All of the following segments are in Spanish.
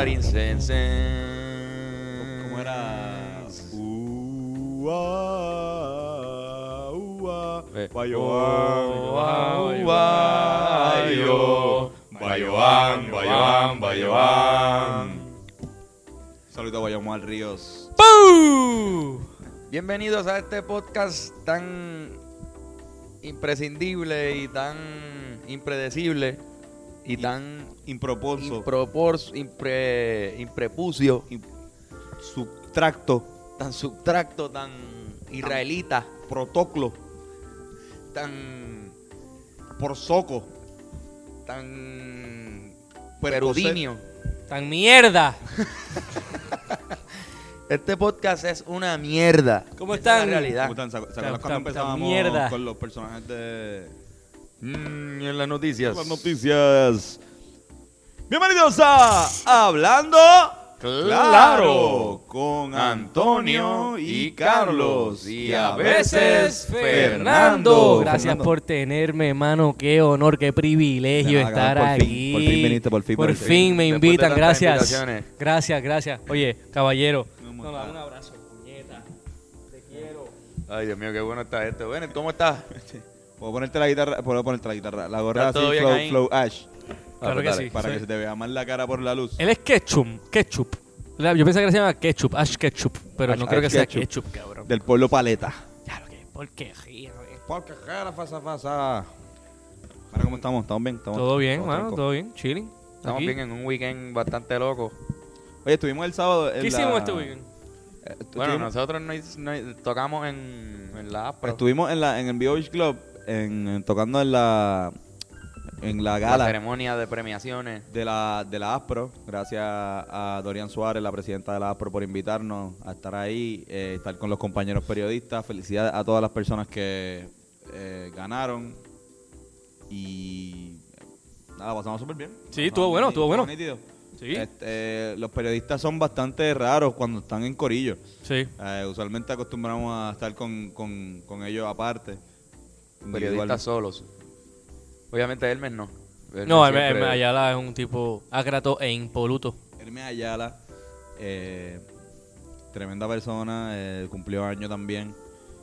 Paripurantarincense. ¿Cómo era? Ua, ua, Eh, Bayoán, Bayoán, Bayo, Bayoán, Bayoán, Bayoán. Saludos a Bayomar Ríos. ¡Pum! Bienvenidos a este podcast tan imprescindible y tan impredecible y tan Improponso, impropors, impre, imprepucio, subtracto, tan subtracto, tan israelita, protoclo, tan por soco, tan perudinio. Tan mierda. Este podcast es una mierda. ¿Cómo es están? la realidad. ¿Cómo están? ¿Se acuerdan Tan- cuando tan- tan empezábamos mierda. con los personajes de Mm, en las noticias. las noticias? Bienvenidos a Hablando Claro. con Antonio y Carlos y a veces Fernando. Gracias Fernando. por tenerme, hermano. Qué honor, qué privilegio nada, estar por fin, aquí. por fin viniste, por fin Por fin me invitan, gracias. Gracias, gracias. Oye, caballero. ¿Cómo No, un abrazo, puñeta. Te quiero. Ay, Dios mío, qué bueno está esto. Bueno, ¿cómo estás? Puedo ponerte la guitarra, puedo ponerte la guitarra, la gorra ¿Está así, todo bien flow, ahí? flow ash, Claro que dale. sí. para Sí. que se te vea más la cara por la luz. Él es ketchup, ketchup. La- Yo pensé que se llama ketchup, Ash Ketchup, pero Ash- no creo que sea Ketchup. ketchup, cabrón. Del pueblo paleta. Claro que porquería, güey. Porque cara, fasa, fasa. Ahora, ¿cómo estamos? ¿Estamos bien? ¿Estamos, Todo bien, estamos mano, todo bien, chilling. Estamos Aquí. bien en un weekend bastante loco. Oye, estuvimos el sábado en ¿Qué la- hicimos este weekend? Eh, Bueno, estuvimos, nosotros no, no- tocamos en, en la APRO. estuvimos en, la, en el Beach Club en, en- tocando en la en la la gala ceremonia de premiaciones. de la, de la ASPRO. Gracias a Dorian Suárez, la presidenta de la ASPRO, por invitarnos a estar ahí, eh, estar con los compañeros periodistas. Felicidades a todas las personas que eh, ganaron. Y nada, pasamos súper bien. Sí, estuvo bueno, estuvo bueno. nítido. Sí. Este, los periodistas son bastante raros cuando están en corillo. Sí. Eh, usualmente acostumbramos a estar con, con, con ellos aparte. Periodistas solos. Obviamente Hermes no. Hermes No, Hermes siempre- Hermes Ayala es un tipo agrato e impoluto. Hermes Ayala, eh, tremenda persona, eh, cumplió año también.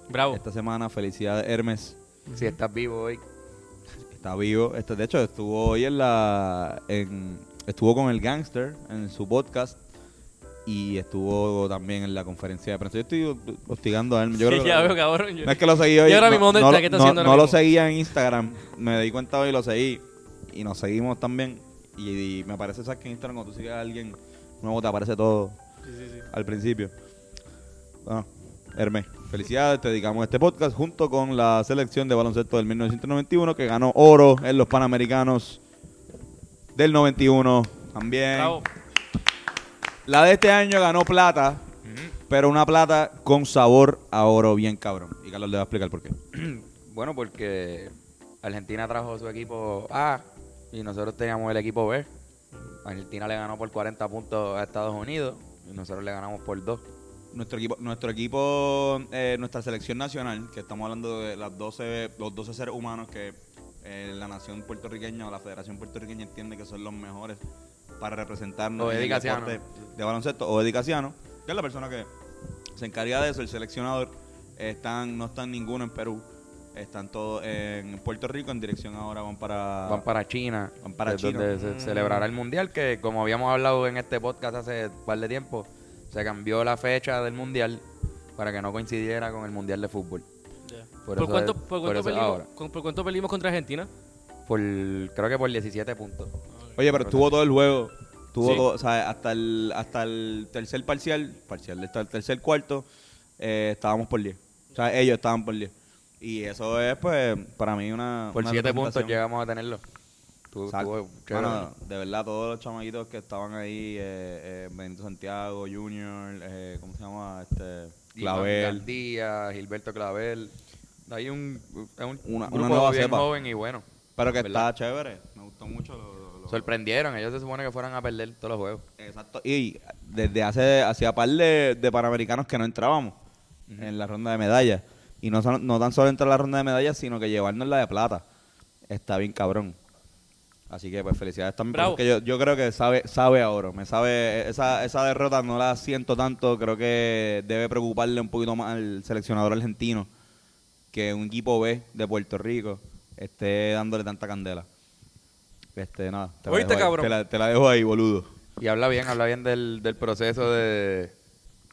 Bravo. Esta semana, felicidades Hermes, Si estás vivo hoy. está vivo. Este, de hecho, estuvo hoy en la, en, estuvo con el Gangster en su podcast y estuvo también en la conferencia de prensa. Yo estoy hostigando a Hermes. Yo creo Sí, que- ya veo, cabrón. yo- No es que lo seguí hoy. Y ahora no, mismo, ¿dónde no, está? ¿Qué está no- haciendo no lo seguía en Instagram. Me di cuenta hoy y lo seguí. Y nos seguimos también. Y, y me parece, ¿sabes? Que en Instagram cuando tú sigues a alguien nuevo te aparece todo Sí, sí, sí. al principio. Bueno, Hermes, felicidades. Te dedicamos este podcast junto con la selección de baloncesto del 1991 que ganó oro en los Panamericanos del 91 también. Bravo. La de este año ganó plata, pero una plata con sabor a oro bien cabrón. Y Carlos le va a explicar por qué. Bueno, porque Argentina trajo su equipo A y nosotros teníamos el equipo B. Argentina le ganó por 40 puntos a Estados Unidos y nosotros le ganamos por 2. Nuestro equipo, nuestro equipo eh, nuestra selección nacional, que estamos hablando de las 12, los 12 seres humanos que eh, la nación puertorriqueña o la federación puertorriqueña entiende que son los mejores para representarnos en el deporte de baloncesto, o Casiano, que es la persona que se encarga de eso, el seleccionador. Están, no están ninguno en Perú, están todos en Puerto Rico, en dirección ahora van para... Van para China, Van para China. donde se celebrará el Mundial, que como habíamos hablado en este podcast hace un par de tiempo, se cambió la fecha del Mundial para que no coincidiera con el Mundial de fútbol. Por ¿Por, cuánto, es- por, por cuánto eso es perdimos, ahora. con- ¿Por cuánto perdimos contra Argentina? Por, creo que por 17 puntos. Oye, pero estuvo todo el juego. Tuvo Sí. todo, o sea, hasta el, hasta el tercer parcial, parcial, hasta el tercer cuarto, eh, estábamos por 10. O sea, ellos estaban por 10. Y eso es, pues, para mí una. Por una 7 puntos llegamos a tenerlo. Chévere. Bueno, de verdad, todos los chamaquitos que estaban ahí, eh, eh, Benito Santiago, Junior, eh, ¿cómo se llama? Este, Clavel. Díaz, Gilberto Clavel. Hay un, un Una- grupo una nueva bien cepa. joven y bueno. Pero que ¿Verdad? está chévere. Me gustó mucho. Lo- Sorprendieron. Ellos se supone que fueran a perder todos los juegos. Exacto. Y desde hace hacía par de, de panamericanos que no entrábamos en la ronda de medallas. Y no, no tan solo entrar a la ronda de medallas, sino que llevarnos la de plata. Está bien cabrón. Así que pues felicidades también. Bravo. Porque yo, yo creo que sabe, sabe a oro. Me sabe, esa, esa derrota no la siento tanto. Creo que debe preocuparle un poquito más al seleccionador argentino que un equipo B de Puerto Rico esté dándole tanta candela. Este, nada. Te la ¿Oíste, ahí. cabrón? Te la, te la dejo ahí, boludo. Y habla bien, habla bien del, del proceso de,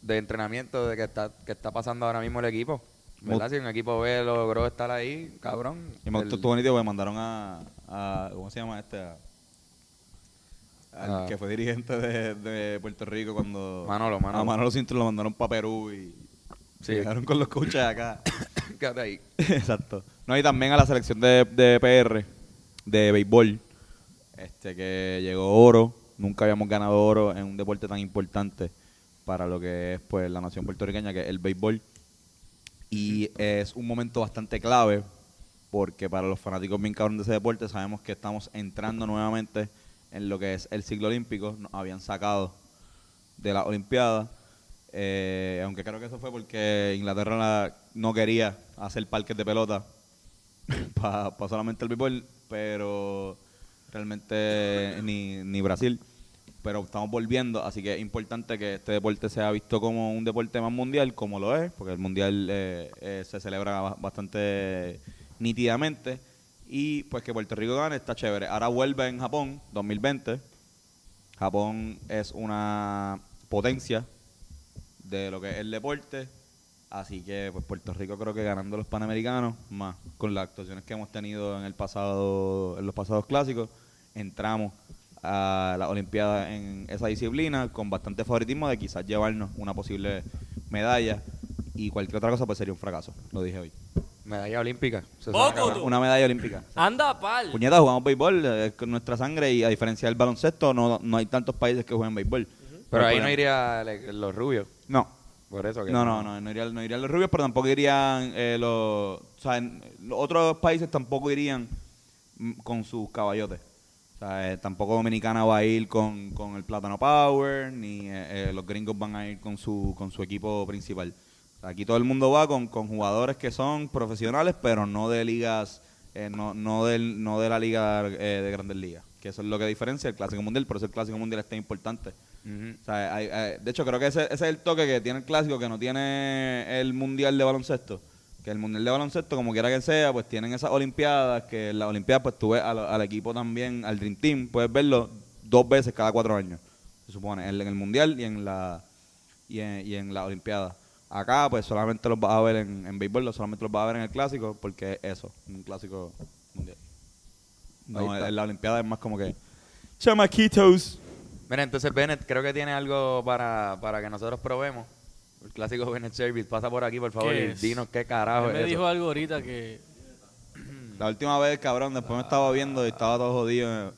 de entrenamiento de que está, que está pasando ahora mismo el equipo. ¿Verdad? Si un equipo B logró estar ahí, cabrón. Y me el- gustó estuvo bonito porque mandaron a, a- ¿Cómo se llama este? A- al Ah. que fue dirigente de, de Puerto Rico cuando. Manolo, Manolo. A Manolo Cinto lo mandaron para Perú y. Sí. Se quedaron con los coaches acá. Quédate ahí. Exacto. No, y también a la selección de, de PR, de béisbol, este que llegó oro. Nunca habíamos ganado oro en un deporte tan importante para lo que es pues la nación puertorriqueña, que es el béisbol. Y es un momento bastante clave porque para los fanáticos bien cabrón de ese deporte sabemos que estamos entrando nuevamente en lo que es el ciclo olímpico. Nos habían sacado de la Olimpiada. Eh, aunque creo que eso fue porque Inglaterra la- no quería hacer parques de pelota para solamente el béisbol, pero realmente ni, ni Brasil. Pero estamos volviendo, así que es importante que este deporte sea visto como un deporte más mundial, como lo es, porque el mundial eh, eh, se celebra ba- bastante nítidamente. Y pues que Puerto Rico gane está chévere. Ahora vuelve en Japón, 2020. Japón es una potencia de lo que es el deporte. Así que pues Puerto Rico creo que ganando los Panamericanos, más con las actuaciones que hemos tenido en el pasado, en los pasados clásicos, entramos a la Olimpiada en esa disciplina con bastante favoritismo de quizás llevarnos una posible medalla y cualquier otra cosa pues sería un fracaso, lo dije hoy. Medalla olímpica. Poco. Una medalla olímpica. Anda, pal. Puñeta, jugamos béisbol, eh, es con nuestra sangre y a diferencia del baloncesto no, no hay tantos países que jueguen béisbol. Pero ahí no iría los rubios. No, Por eso que No, no, no, no irían, no irían los rubios, pero tampoco irían eh, los... O sea, en- los otros países tampoco irían mm, con sus caballotes. Sea, tampoco Dominicana va a ir con, con el Plátano Power, ni eh, eh, los gringos van a ir con su, con su equipo principal. O sea, aquí todo el mundo va con, con jugadores que son profesionales, pero no de ligas, eh, no, no, del, no de la liga eh, de grandes ligas. Que eso es lo que diferencia el Clásico Mundial, por eso el Clásico Mundial es tan importante. Ujú. O sea, hay- hay- de hecho, creo que ese, ese es el toque que tiene el clásico, que no tiene el mundial de baloncesto. Que el mundial de baloncesto, como quiera que sea, pues tienen esas olimpiadas, que en las olimpiadas, pues tú ves al, al equipo también, al Dream Team, puedes verlo dos veces cada cuatro años, se supone, en, en el mundial y en la y en, y en la olimpiada. Acá, pues solamente los vas a ver en, en béisbol, solamente los vas a ver en el clásico, porque es eso, un clásico mundial. No, está. en la olimpiada es más como que, chamaquitos. Mira, entonces Bennett creo que tiene algo para, para que nosotros probemos. El clásico Bennett Service. Pasa por aquí, por favor, ¿Qué y es? dinos qué carajo Él es me eso. dijo algo ahorita que. La última vez, cabrón, después me estaba viendo y estaba todo jodido.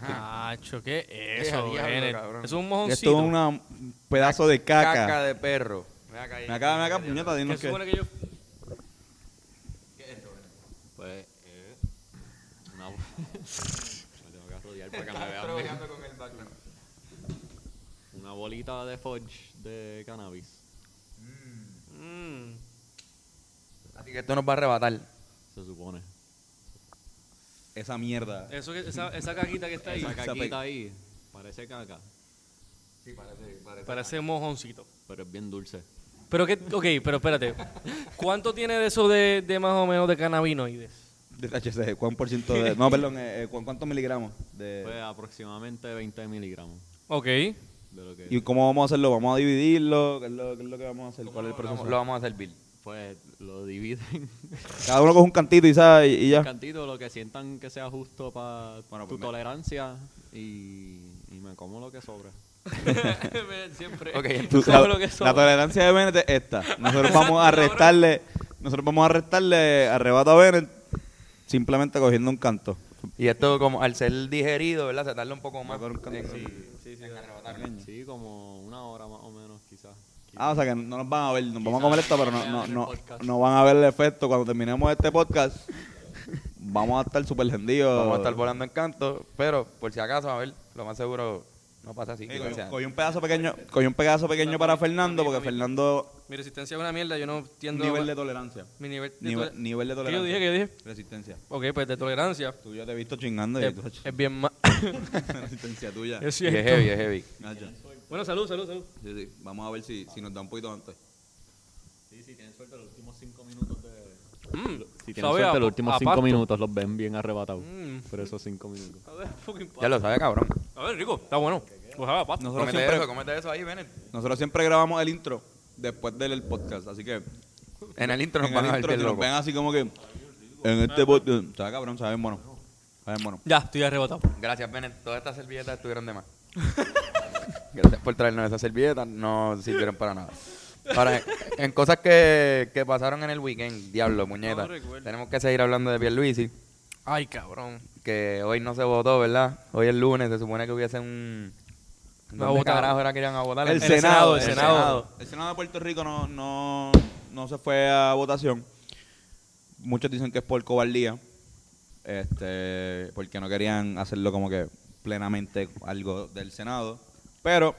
Ajá. Cacho, ¿qué es eso, diablo, Bennett? cabrón. Es un Esto mojoncito. es una- un pedazo de caca. Caca de perro. Ven acá. Me acaba, me acaba, puñeta, ¿Qué dinos qué. supone que yo.? Pues, eh, una... me tengo que arrodillar para que me vean bien. Una bolita de fudge de cannabis. Mm. Así que esto nos va a arrebatar. Se supone. Esa mierda. Eso que, esa, esa caquita que está ahí Esa Esa caquita ahí parece caca, Sí, parece, parece. parece mojoncito. pero es bien dulce. Pero que, ok, pero espérate. ¿Cuánto tiene de eso de, de más o menos de cannabinoides? De THC, ¿cuán por ciento de.? No, perdón, eh, eh, ¿cu- ¿cuántos miligramos? De, Pues aproximadamente 20 miligramos Ok. De lo que... ¿Y cómo vamos a hacerlo? ¿Vamos a dividirlo? ¿Qué es lo, qué es lo que vamos a hacer? ¿Cuál es el Lo vamos- proceso? Lo vamos a servir. Pues lo dividen Cada uno coge un cantito y, sabe, y, y ya. un cantito, lo que sientan que sea justo para Bueno, tu pues me- tolerancia y, y me como lo que sobra. Siempre. Ok, Tú- la, como lo que la tolerancia de Bennett es esta. Nosotros vamos a restarle, nosotros vamos a restarle arrebato a Bennett simplemente cogiendo un canto. y esto como al ser digerido, ¿verdad? Se tarda un poco más. En- Sí, sí, sí, como una hora más o menos quizás. Ah, o sea que no nos van a ver, nos vamos a comer esto, pero no, no, no, no van a ver el efecto. Cuando terminemos este podcast, vamos a estar súper hendidos. Vamos a estar volando en canto, pero por si acaso, a ver, lo más seguro no pasa así. Cogí, sea- cogí un pedazo pequeño, cogí un pedazo pequeño para Fernando, porque Fernando Mi resistencia es una mierda, yo no entiendo... Nivel de tolerancia. Mi nivel de Nivel, de ¿Qué yo tolerancia. dije? ¿Qué yo dije? Resistencia. Ok, pues de tolerancia. Tú ya te he visto chingando y Es, tú es bien más... resistencia tuya. es Y es cierto. heavy, es heavy. Nacho. Bueno, salud, salud, salud. Sí, sí. Vamos a ver si, si nos da un poquito antes. Sí, sí, tienen suerte los últimos cinco minutos de... Mm, Si tienen sabe suerte los últimos a cinco pasto. minutos los ven bien arrebatados. Mm. Por esos cinco minutos. A ver, fucking Ya lo sabe, cabrón. A ver, rico, está bueno. Pues a pasto. Nosotros siempre, eso, cómete eso ahí, Bennett. nosotros siempre grabamos el intro después del podcast, así que En el intro nos en van el a ver intro bien si nos locos. ven así como que en este podcast, sabe cabrón, saben bueno. Saben bueno. Ya, estoy arrebatado. Gracias, Bennett. Todas estas servilletas estuvieron de más. Gracias por traernos esas servilletas. No sirvieron para nada. Ahora, en cosas que, que pasaron en el weekend, diablo, muñeca. Recuerdo. tenemos que seguir hablando de Pierluisi, Ay, cabrón. que hoy no se votó, ¿verdad? Hoy es lunes, se supone que hubiese un... Una ¿Dónde votación. carajo era que iban a votar? El Senado, el Senado. El Senado de Puerto Rico no, no, no se fue a votación. Muchos dicen que es por cobardía, este, porque no querían hacerlo como que plenamente algo del Senado. Pero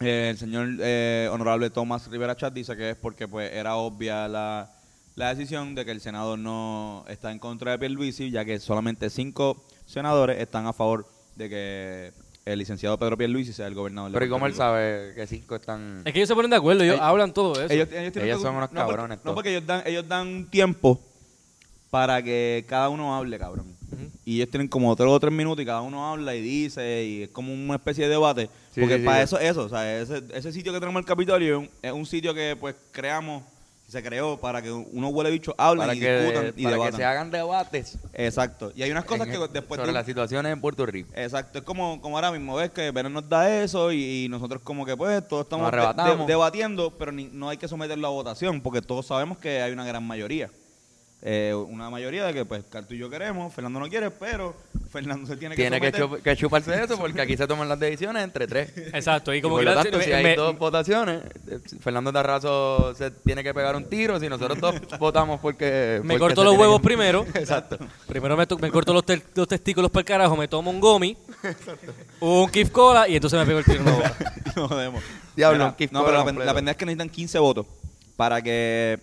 eh, el señor eh, honorable Tomás Rivera Chat dice que es porque pues era obvia la, la decisión de que el Senado no está en contra de Pierluisi, ya que solamente cinco senadores están a favor de que el licenciado Pedro Pierluisi sea el gobernador de Pero ¿y cómo él sabe que cinco están...? Es que ellos se ponen de acuerdo, ellos hablan todo eso. Ellos, ellos, son unos no, porque- cabrones No, porque ellos dan, ellos dan tiempo para que cada uno hable, cabrón. Y ellos tienen como tres o tres minutos y cada uno habla y dice y es como una especie de debate. Sí, porque sí, para sí. eso es eso. O sea, ese, ese sitio que tenemos el Capitolio es un, es un sitio que pues creamos, se creó para que uno huele bicho hable para y que, discutan y para que se hagan debates Exacto. Y hay unas cosas en que el- después sobre de las situaciones en Puerto Rico. Exacto, es como, como ahora mismo, ves que Verón nos da eso y, y nosotros como que pues todos estamos de- de- debatiendo, pero ni- no hay que someterlo a votación porque todos sabemos que hay una gran mayoría. Eh, una mayoría de que pues Cartu y yo queremos, Fernando no quiere, pero Fernando se tiene que Tiene que, someter. chup- que chuparse eso porque aquí se toman las decisiones entre tres. Exacto, y Y como por que lo la- tanto, si hay me- dos votaciones, eh, Fernando Tarrazo se tiene que pegar un tiro. Si nosotros dos votamos porque. me porque corto se los tiene huevos que- primero. Exacto. Primero me, to- me corto los, tel- los testículos para el carajo, me tomo un gomi, un Kif Cola y entonces me pego el tiro en la boca. Y nos jodemos. Diablo, Mira, un Kif no, pero la, pen- completo. la pendeja es que necesitan 15 votos para que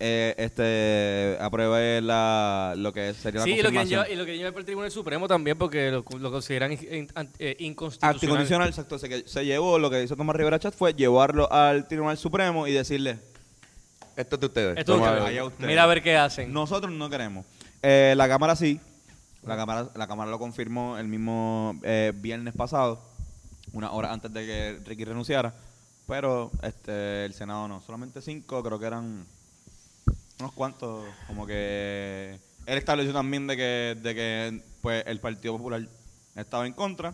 eh, este apruebe la, lo que sería la Sí, y lo, quieren confirmación. llevar, y lo quieren llevar para el Tribunal Supremo también porque lo, lo consideran in- in- an- eh, inconstitucional. Anticondicional, exacto. Se, que- se llevó, lo que hizo Tomás Rivera Chat fue llevarlo al Tribunal Supremo y decirle, Esto es de ustedes. Esto es Toma, que- allá ustedes. Mira a ver qué hacen. nosotros no queremos. Eh, la Cámara sí. La Cámara, la cámara lo confirmó el mismo eh, viernes pasado, una hora antes de que Ricky renunciara. Pero este el Senado no. Solamente cinco, creo que eran unos cuantos. Como que él estableció también de que, de que pues, el Partido Popular estaba en contra.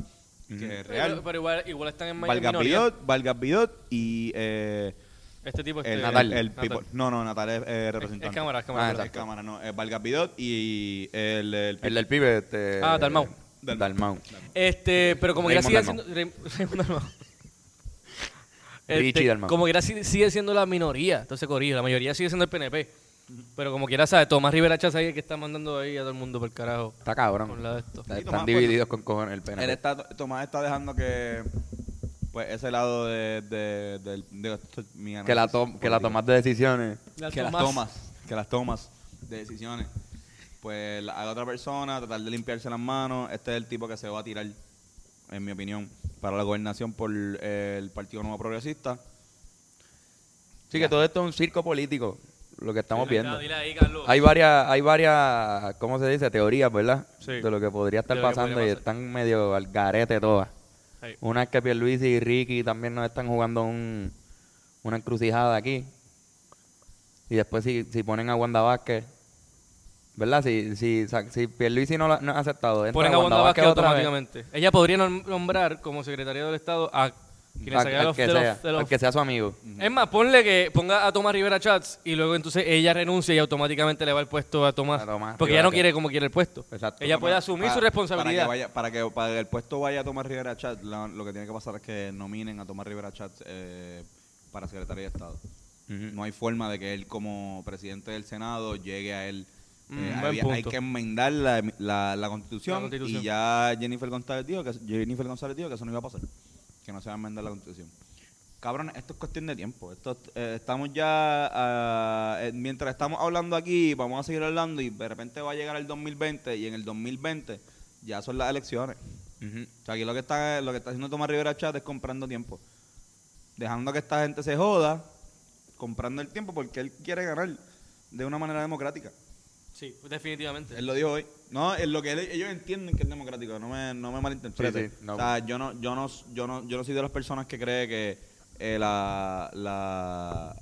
Que es real. Pero, pero igual, igual están en, ma- en Vargas. Bidot, Vargas Bidot y eh, Este tipo el, este, Natal. el Natal. people- no no Natal es eh, Es, representante es cámara, es Ah, cámara. es exacto. cámara no es Vargas Bidot y el, el, El del pibe. Este, Ah, Dalmau. Dalmau. Este, pero como que sigue siendo. Dalmau. Richie Este, como quiera si- sigue siendo la minoría, entonces corrijo, la mayoría sigue siendo el PNP. Pero como quiera, ¿sabes? Tomás Rivera Chávez ahí es el que está mandando ahí a todo el mundo por el carajo. Está cabrón. Con la de esto. Están Tomás, divididos con cojones el él PNP. está Tomás está dejando que pues ese lado de, de, del- de- esto es mi Que la, análisis tom- que la político. tomas de decisiones. que las tomas que las tomas de decisiones pues la haga otra persona tratar de limpiarse las manos este es el tipo que se va a tirar en mi opinión para la gobernación por eh, el Partido Nuevo Progresista Sí, que todo esto es un circo político. Lo que estamos Dile, viendo. dile ahí, Carlos. Hay varias, hay varias, ¿cómo se dice? Teorías, ¿verdad? Sí. De lo que podría estar lo pasando podría y están medio al garete todas. Sí. Una es que Pierluisi y Ricky también nos están jugando un, una encrucijada aquí. Y después si, si ponen a Wanda Vázquez, ¿verdad? Si, si, si Pierluisi no, la- no ha aceptado, entra Ponen a Wanda Vázquez otra vez. automáticamente. Ella podría nom- nombrar como secretaria del Estado a Al- al los, que de los- sea, de los- al que sea su amigo. Es más, ponle que ponga a Tomás Rivera Chats y luego entonces ella renuncia y automáticamente le va el puesto a Tomás. A Tomás porque ella no quiere como quiere el puesto. Exacto. Ella puede asumir su responsabilidad. Para que, vaya, para, que, para que el puesto vaya a Tomás Rivera Chat, la- lo que tiene que pasar es que nominen a Tomás Rivera Chat eh, para secretario de Estado. No hay forma de que él como presidente del Senado llegue a él. Mm, Eh, buen había- hay punto. que enmendar la, la- la constitución, La Constitución. y ya Jennifer González dijo que Jennifer González dijo que eso no iba a pasar, que no se va a enmendar la constitución. Cabrón, esto es cuestión de tiempo. Esto, eh, estamos ya, ah, eh, mientras estamos hablando aquí, vamos a seguir hablando y de repente va a llegar el 2020 y en el 2020 ya son las elecciones. O sea, aquí lo que está, lo que está haciendo Tomás Rivera Chat es comprando tiempo. Dejando que esta gente se joda, comprando el tiempo porque él quiere ganar de una manera democrática. Sí, definitivamente. Él lo dijo hoy. No, es lo que ellos entienden que es democrático, no me, no me malinterprete. Sí, sí, no. O sea, yo no, yo no, yo no, yo no soy de las personas que cree que eh, la, la,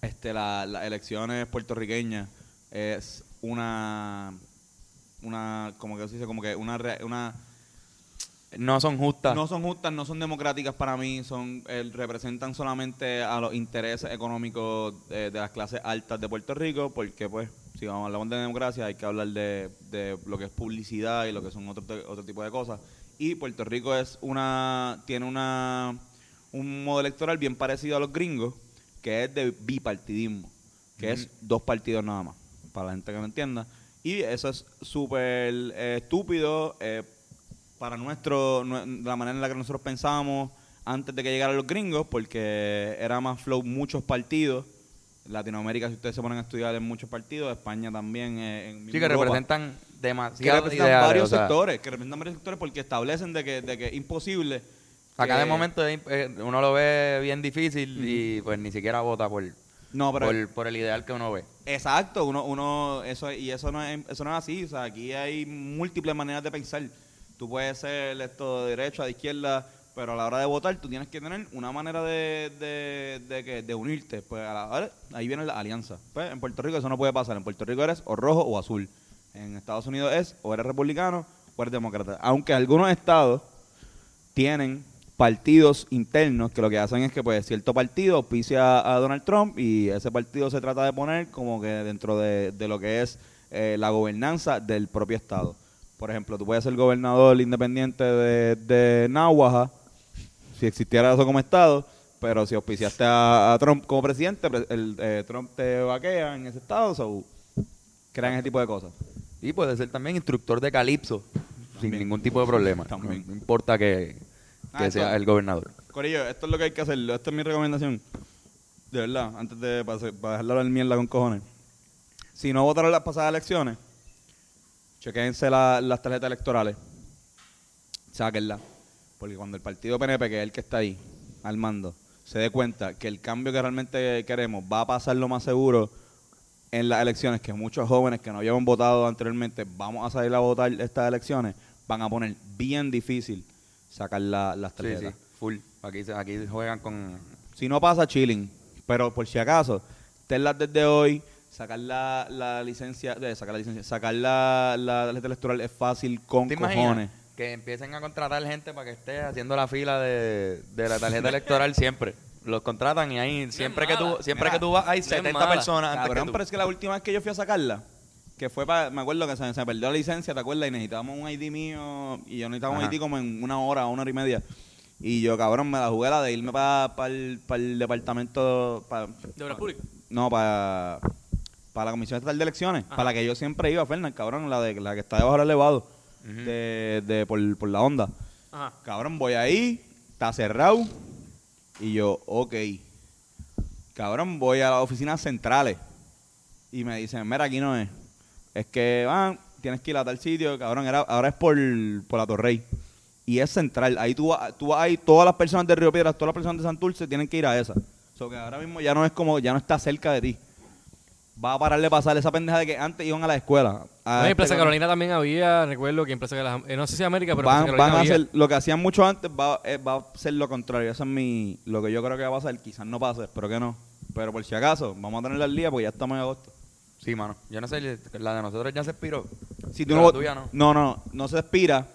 este, la- las elecciones puertorriqueñas es una, una, como que se dice, como que una, una No son justas. no son justas, no son democráticas para mí, son eh, representan solamente a los intereses económicos de las clases altas de Puerto Rico, porque pues si vamos a hablar de democracia hay que hablar de, de lo que es publicidad y lo que son otro, otro tipo de cosas. Y Puerto Rico es una tiene una un modo electoral bien parecido a los gringos, que es de bipartidismo, que es dos partidos nada más, para la gente que no entienda. Y eso es súper eh, estúpido eh, para nuestro nue- la manera en la que nosotros pensábamos antes de que llegaran los gringos, porque era más flow muchos partidos. Latinoamérica, si ustedes se ponen a estudiar, en muchos partidos. España también. eh, en Sí, que Europa. representan Que demasiados representan ideales. varios o sea, sectores, que representan varios sectores porque establecen de que, de que es imposible. Acá de que- momento eh, uno lo ve bien difícil y pues ni siquiera vota por, No, pero por, por el ideal que uno ve. Exacto, uno, uno, eso, y eso no es, eso no es así, o sea, aquí hay múltiples maneras de pensar. Tú puedes ser esto de derecha, de izquierda, pero a la hora de votar tú tienes que tener una manera de, de, de, que- de unirte. Pues a la ahí viene la alianza. Pues en Puerto Rico eso no puede pasar. En Puerto Rico eres o rojo o azul. En Estados Unidos es o eres republicano o eres demócrata. Aunque algunos estados tienen partidos internos que lo que hacen es que pues cierto partido auspicia a Donald Trump y ese partido se trata de poner como que dentro de, de lo que es eh, la gobernanza del propio estado. Por ejemplo, tú puedes ser gobernador independiente de, de Nahuaja, si existiera eso como estado, pero si auspiciaste a, a Trump como presidente, el, eh, Trump te vaquea en ese estado, so, crean ese tipo de cosas. Y puede ser también instructor de calipso, sin ningún tipo de problema. También. No, importa que, que Ah, sea esto- el gobernador. Corillo, esto es lo que hay que hacer. Esta es mi recomendación. De verdad, antes de para, dejarlo en mierda con cojones. Si no votaron las pasadas elecciones, chequense la- las tarjetas electorales. Sáquenlas. Porque cuando el partido PNP, que es el que está ahí, al mando, se dé cuenta que el cambio que realmente queremos va a pasar lo más seguro en las elecciones, que muchos jóvenes que no habían votado anteriormente vamos a salir a votar estas elecciones, van a poner bien difícil sacar la- las tarjetas. sí, full. Aquí, aquí juegan con... Si no pasa, chilling. Pero por si acaso, tenlas desde hoy, sacar la, la licencia, eh, sacar la licencia, sacar la, la tarjeta electoral es fácil con ¿Te imaginas cojones. Que empiecen a contratar gente para que esté haciendo la fila de, de la tarjeta electoral siempre? Los contratan y ahí siempre que tú siempre Mira, que tú vas hay es 70 mala. personas antes Cabrón, que tú. pero es que la última vez que yo fui a sacarla, que fue para, me acuerdo que se, se me perdió la licencia, ¿te acuerdas? Y necesitábamos un ID mío, y yo necesitaba un. ID como en una hora, una hora y media. Y yo, cabrón, me la jugué la de irme para el, el departamento, para, ¿De obras públicas? No, para, para la Comisión Estatal de Elecciones, Ajá. para la que yo siempre iba, Fernan, cabrón, la de la que está debajo del elevado, De, de, por, por la onda. Ajá. Cabrón, voy ahí, está cerrado, y yo, ok. Cabrón, voy a las oficinas centrales, y me dicen, mira, aquí no es. Es que, ah, tienes que ir a tal sitio, cabrón, era, ahora es por, por la Torrey. Y es central, ahí tú, vas- tú ahí, todas las personas de Río Piedras, todas las personas de Santurce tienen que ir a esa. O sea, que ahora mismo ya no es como, ya no está cerca de ti. Va a parar de pasar esa pendeja de que antes iban a la escuela. A No, en Plaza. Carolina también había, recuerdo que en Plaza Carolina, eh, no sé si América, pero en van, a había. hacer lo que hacían mucho antes va, eh, va a ser lo contrario eso es mi lo que yo creo que va a pasar quizás no pase espero que no pero por si acaso vamos a tenerla al día porque ya estamos en agosto Sí, mano. Yo no sé, la de nosotros ya se expiró. si Pero tú no, la tuya no. no no no se expira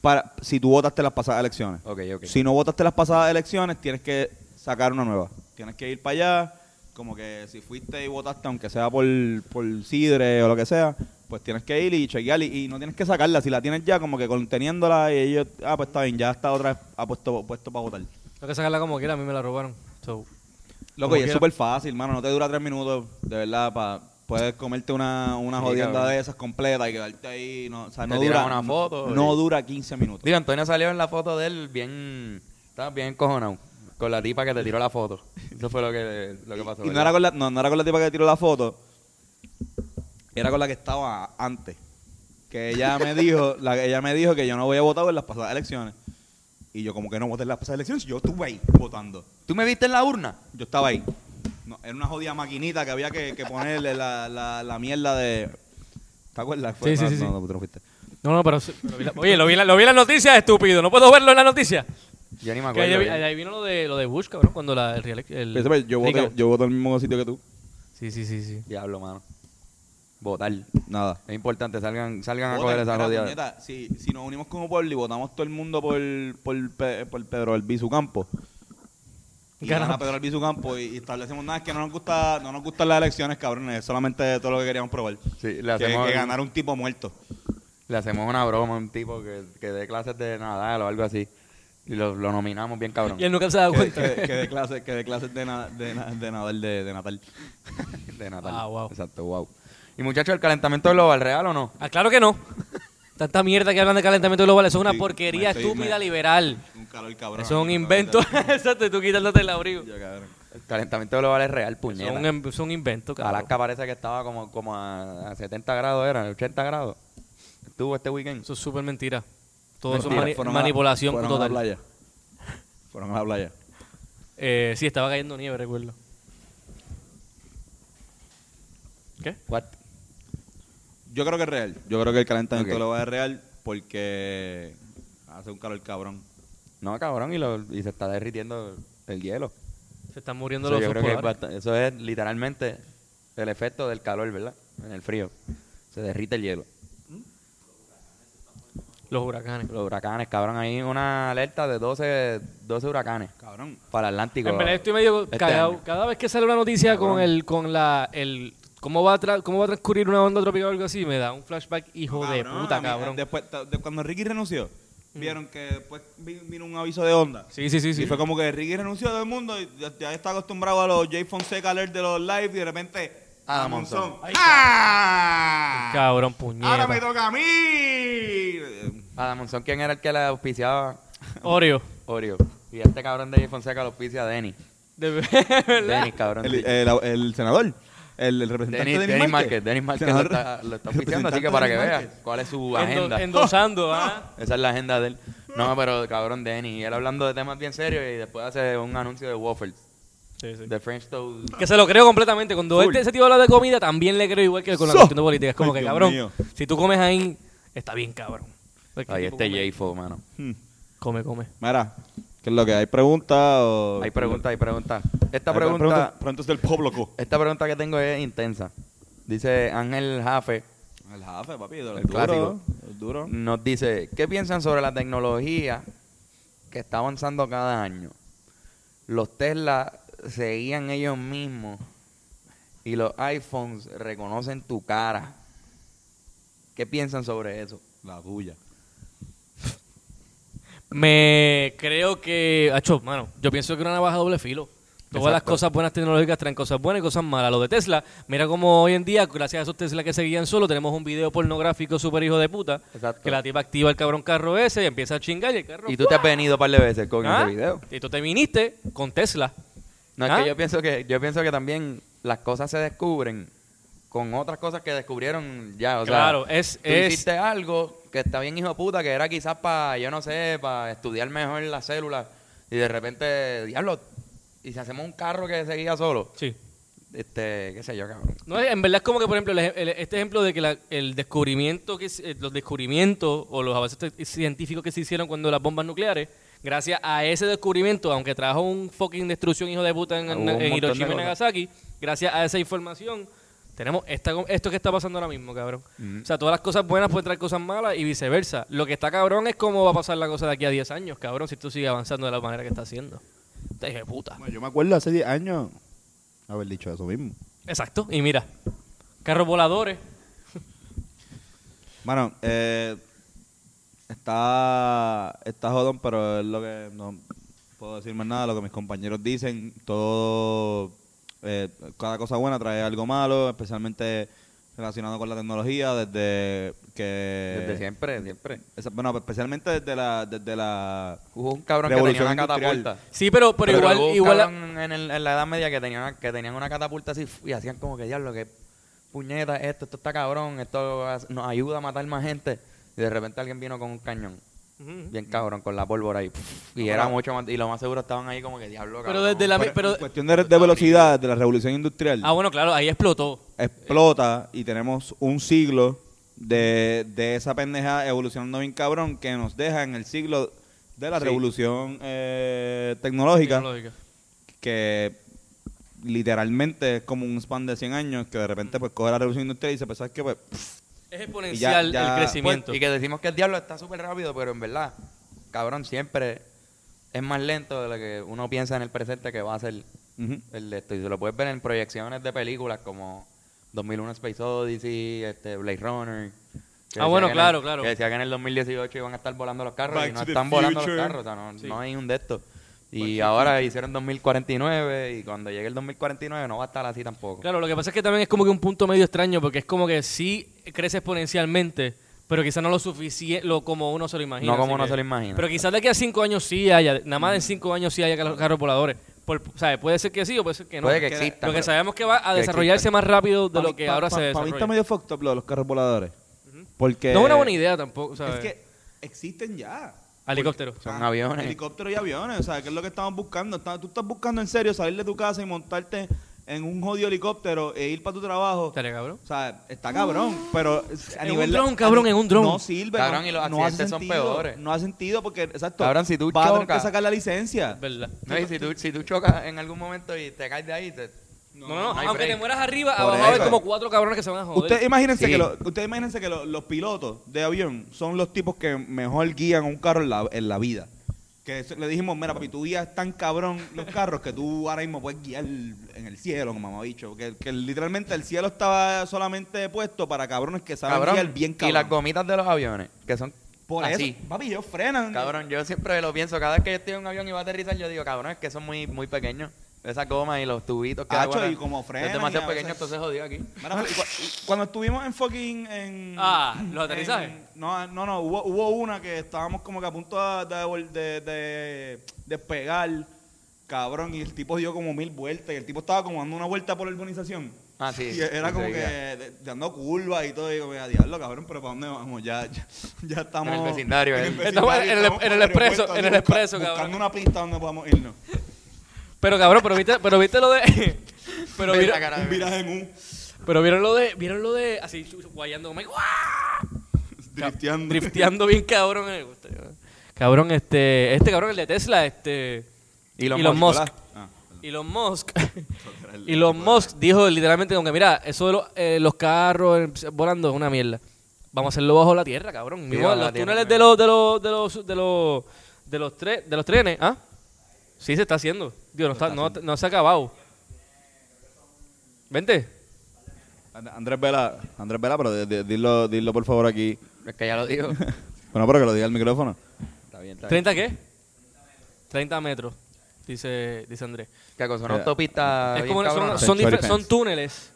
para si tú votaste las pasadas elecciones si no votaste las pasadas elecciones tienes que sacar una nueva tienes que ir para allá como que si fuiste y votaste aunque sea por por sidre o lo que sea pues tienes que ir y chequear y, y no tienes que sacarla si la tienes ya como que conteniéndola y ellos ah pues está bien ya está otra vez ha puesto puesto para votar Tengo que sacarla como quiera, a mí me la robaron. So, Loco, y es súper fácil, mano. No te dura tres minutos, de verdad. Pa, puedes comerte una, una Sí, jodienda cabrón. de esas completa y quedarte ahí. No, o sea, no dura, una foto no dura 15 minutos. Digo, Antonio salió en la foto de él bien, Estabas bien encojonado con la tipa que te tiró la foto. Eso fue lo que, lo que pasó. Y no era, con la, no, no era con la tipa que tiró la foto, era con la que estaba antes. Que ella me dijo, la, ella me dijo que yo no voy a votar en las pasadas elecciones. Y yo como que no voté en las pasadas elecciones, yo estuve ahí votando. ¿Tú me viste en la urna? Yo estaba ahí. No, era una jodida maquinita que había que, que ponerle la, la, la mierda de... ¿Te acuerdas? Sí, sí, no, sí, sí. No, no, tú no fuiste. No, no, pero... sí, pero vi la- oye, lo vi, en la- lo vi en las noticias, estúpido. ¿No puedo verlo en las noticias? Yo ni me Que acuerdo. ahí, bien. ahí vino lo de, lo de Bush, cabrón, cuando la, el, yo, voté, yo voté en el mismo sitio que tú. Sí, sí, sí, sí. Diablo, mano. Votar. Nada. Es importante, salgan, salgan a Voten, coger esa mira, puñeta, si, si nos unimos como pueblo y votamos todo el mundo por, por, Pe- por Pedro Albizu Campo, y Gana. gana Pedro Albizu Campo y, y establecemos nada, es que no nos gusta no nos gustan las elecciones, cabrones, es solamente todo lo que queríamos probar. Sí, le Que, hacemos, que ganar un tipo muerto. le hacemos una broma a un tipo que, que dé clases de nadar o algo así. Y lo, lo nominamos bien cabrón. Y él nunca se da cuenta. que, que de clases, que de clases de, na- de, na- de nadar de, de Natal. De Natal. Ah, wow. Exacto, wow. Y muchachos, ¿el calentamiento global real o no? Ah, claro que no. Tanta mierda que hablan de calentamiento global. Eso es una Sí, porquería estoy- estúpida me- liberal. Un calor cabrón. Eso es un invento. Exacto, y tú quitándote el abrigo. Ya, cabrón. El calentamiento global es real, puñeta. es un, em- es un invento, cabrón. Alaska parece que estaba como, como a, a 70 grados, era, 80 grados. Estuvo este weekend. Eso es súper mentira. Todo eso mani- Fueron a- manipulación fueron total. a la playa. Fueron a la playa. Eh, sí, estaba cayendo nieve, recuerdo. ¿Qué? What? Yo creo que es real. Yo creo que el calentamiento Ok. global es real porque hace un calor cabrón. No, cabrón, y, lo, y se está derritiendo el hielo. Se están muriendo Eso, los yo creo que bastante- eso es literalmente el efecto del calor, ¿verdad? En el frío. Se derrite el hielo. Los huracanes. Los huracanes, cabrón, hay una alerta de 12, 12 huracanes Cabrón. para el Atlántico. En verdad estoy medio este cagado. Cada vez que sale una noticia con el con la el cómo va a tra- cómo va a transcurrir una onda tropical o algo así, me da un flashback hijo de puta, mí, cabrón. Después, de cuando Ricky renunció, vieron que después vi- vino un aviso de onda. Sí, sí, sí, sí. Y fue como que Ricky renunció a todo el mundo y ya, ya está acostumbrado a los Jay Fonseca alert de los live y de repente Adam a Monzón. ¡Ah! Cabrón, puñeta. Ahora me toca a mí. Adam Monzón, ¿quién era el que le auspiciaba Oreo. Oreo? Y este cabrón de Jay Fonseca lo auspicia a Denny. De verdad. Denis, cabrón. El, sí. el, el senador, el, el representante Denis, de Denis Márquez. Lo está, lo está auspiciando, así que para que veas cuál es su Endo- agenda. endosando, ¿ah? Esa es la agenda de él. No, pero cabrón, Denis. Y él hablando de temas bien serios y después hace un anuncio de waffles. Sí, sí. De French Toast. Que se lo creo completamente. Cuando este, ese tipo habla de comida, también le creo igual que con la So. cuestión de política. Es como Ay, que, cabrón, mío. si tú comes ahí, está bien, cabrón. Ahí este come, J-Fo, mano. Hmm. Come, come. Mira, ¿qué es lo que hay? ¿Preguntas o...? Hay pregunta, hay pregunta. Esta Hay pregunta, Preguntas del pueblo. co. esta pregunta que tengo es intensa. Dice Ángel Jafe, El jefe, papi, El clásico. los duros. nos dice, ¿qué piensan sobre la tecnología que está avanzando cada año? Los Tesla se guían ellos mismos y los iPhones reconocen tu cara. ¿Qué piensan sobre eso? La tuya. Me creo que, hacho, mano, yo pienso que una navaja doble filo. Todas las cosas buenas tecnológicas traen cosas buenas y cosas malas. Lo de Tesla, mira como hoy en día, gracias a esos Tesla que se guían solo, tenemos un video pornográfico súper hijo de puta. Exacto. Que la tipa activa el cabrón carro ese y empieza a chingar y el carro. Y tú te has venido un par de veces con ¿Ah? ese video. Y tú te viniste con Tesla. No, es ¿Ah? que yo pienso que yo pienso que también las cosas se descubren con otras cosas que descubrieron ya, o Claro, sea, es- tú es- hiciste algo que está bien hijo de puta, que era quizás para, yo no sé, para estudiar mejor las células y de repente, diablo, y si hacemos un carro que se guía solo, Sí. este, qué sé yo, cabrón. No, en verdad es como que, por ejemplo, el el- este ejemplo de que la- el descubrimiento, que se- eh, los descubrimientos o los avances científicos que se hicieron cuando las bombas nucleares, gracias a ese descubrimiento, aunque trajo un fucking destrucción hijo de puta en, Hiroshima y. Nagasaki, gracias a esa información, tenemos esta, esto que está pasando ahora mismo, cabrón. Ujú. O sea, todas las cosas buenas pueden traer cosas malas y viceversa. Lo que está cabrón es cómo va a pasar la cosa de aquí a 10 años, cabrón, si tú sigues avanzando de la manera que está haciendo. Te dije, puta. Bueno, yo me acuerdo hace 10 años haber dicho eso mismo. Exacto, y mira, carros voladores. Bueno, eh, está, está jodón, pero es lo que no puedo decir más nada. Lo que mis compañeros dicen, todo, eh, cada cosa buena trae algo malo, especialmente relacionado con la tecnología desde que... Desde siempre, siempre. Esa- bueno, especialmente desde la... Desde la Hubo un cabrón que Revolución tenía una industrial. catapulta. Sí, pero, pero, Pero igual, hubo un igual en, el- en la Edad Media que tenían, que tenían una catapulta así y hacían como que diablo, que puñeta, esto, esto está cabrón, esto nos ayuda a matar más gente. Y de repente alguien vino con un cañón, Bien cabrón, con la pólvora ahí. y era mucho más, y lo más seguro estaban ahí como que diablo, Pero cabrón. desde la- Pero pero- en cuestión de, de velocidad, de la revolución industrial, Ah, bueno, claro, ahí explotó. explota y tenemos un siglo de, de esa pendeja evolucionando bien cabrón que nos deja en el siglo de la Sí. revolución eh, tecnológica, Tecnológica. que literalmente es como un span de 100 años que de repente pues coge la revolución industrial y dice, pues sabes qué, pues Es exponencial ya- el crecimiento. Pues, y que decimos que el diablo está súper rápido, pero en verdad, cabrón, siempre es más lento de lo que uno piensa en el presente que va a ser el de esto. Y se lo puedes ver en proyecciones de películas como 2001 Space Odyssey, este, Blade Runner. que Ah, decía bueno, que en claro, el- claro. Que decía que en el 2018 iban a estar volando los carros Back y no están volando los carros. O sea, no, Sí. no hay un de estos. Y ahora hicieron 2049 y cuando llegue el 2049 no va a estar así tampoco. Claro, lo que pasa es que también es como que un punto medio extraño porque es como que sí crece exponencialmente, pero quizás no lo suficiente lo como uno se lo imagina. No como uno que- se lo imagina. Pero quizás de aquí a cinco años sí haya, nada más en cinco años sí haya car- carros voladores. Por, ¿sabes? Puede ser que sí o puede ser que no. Puede que exista. Lo que sabemos que va a desarrollarse exista. más rápido de Pa' lo que pa- ahora pa- se Para mí está desarrolla. medio fucked up lo de los carros voladores. Porque No es una buena idea tampoco, ¿sabes? Es que existen ya. Helicóptero. Son Ah, aviones. Helicópteros y aviones. O sea, ¿qué es lo que estamos buscando? Está- tú estás buscando en serio salir de tu casa y montarte en un jodido helicóptero e ir para tu trabajo. Estaría cabrón. O sea, está cabrón, pero a En nivel un de- dron, cabrón, en un dron. No sirve. Cabrón, no, y los no accidentes son peores. No hace sentido porque, exacto, Cabrón, si tú vas a tener que sacar la licencia. Es verdad. No, y si tú, si tú chocas en algún momento y te caes de ahí, te, No, no, no hay aunque break. te mueras arriba, Por abajo va a haber eso. como cuatro cabrones que se van a joder. Ustedes imagínense Sí. que, lo- ustedes imagínense que lo- los pilotos de avión son los tipos que mejor guían un carro en la, en la vida. Que eso- le dijimos, mira, papi, tú guías tan cabrón los carros que tú ahora mismo puedes guiar en el cielo, como mamabicho. Que, que literalmente el cielo estaba solamente puesto para cabrones que saben cabrón. guiar bien cabrón. Y las gomitas de los aviones, que son Por así. eso, papi, ellos frenan. Cabrón, yo siempre lo pienso. Cada vez que yo estoy en un avión y va a aterrizar, yo digo, cabrón, es que son muy, muy pequeños. Esas gomas y los tubitos que y como Es demasiado pequeño, entonces jodido aquí. Mira, y cu- y cuando estuvimos en fucking en Ah, ¿los aterrizajes? en- no, no, no, hubo, hubo una que estábamos como que a punto de, de, de- de despegar, cabrón, y el tipo dio como mil vueltas y el tipo estaba como dando una vuelta por la urbanización. Ah, sí. Y era como que dando curvas y todo, y digo, a diablo, cabrón, pero ¿para dónde vamos? Ya, ya, ya estamos... En el vecindario, eh. En el- estamos en el expreso, en el expreso, busca- cabrón. Buscando una pista donde podamos irnos. Pero cabrón, pero viste, pero viste lo de. pero, Ven vieron, la cara de Un viraje en un... pero vieron lo de. Vieron lo de. Así guayando como. ¡guau! Drifteando. Drifteando bien cabrón. eh. Cabrón, este. Este cabrón, el de Tesla, este. Elon Musk, Musk. Ah, Elon Musk. Elon Musk dijo literalmente como que mira, eso de los, eh, los carros eh, volando es una mierda. Vamos a hacerlo bajo la tierra, cabrón. Mismo bajo la los tierra, túneles de los de los de los de los de los, tre- de los trenes, ¿ah? Sí se está haciendo. Digo, no, está, no, no se ha acabado. Vente. And- Andrés Vela, Andrés Vela, pero di- di- dilo, dilo por favor aquí. Es que ya lo digo. Bueno, pero que lo diga el micrófono. está bien, está bien. ¿30 qué? 30 metros, dice, dice Andrés. ¿Qué cosa? Una Eh, autopista. es como, son, cabrona. son, son Fence. túneles.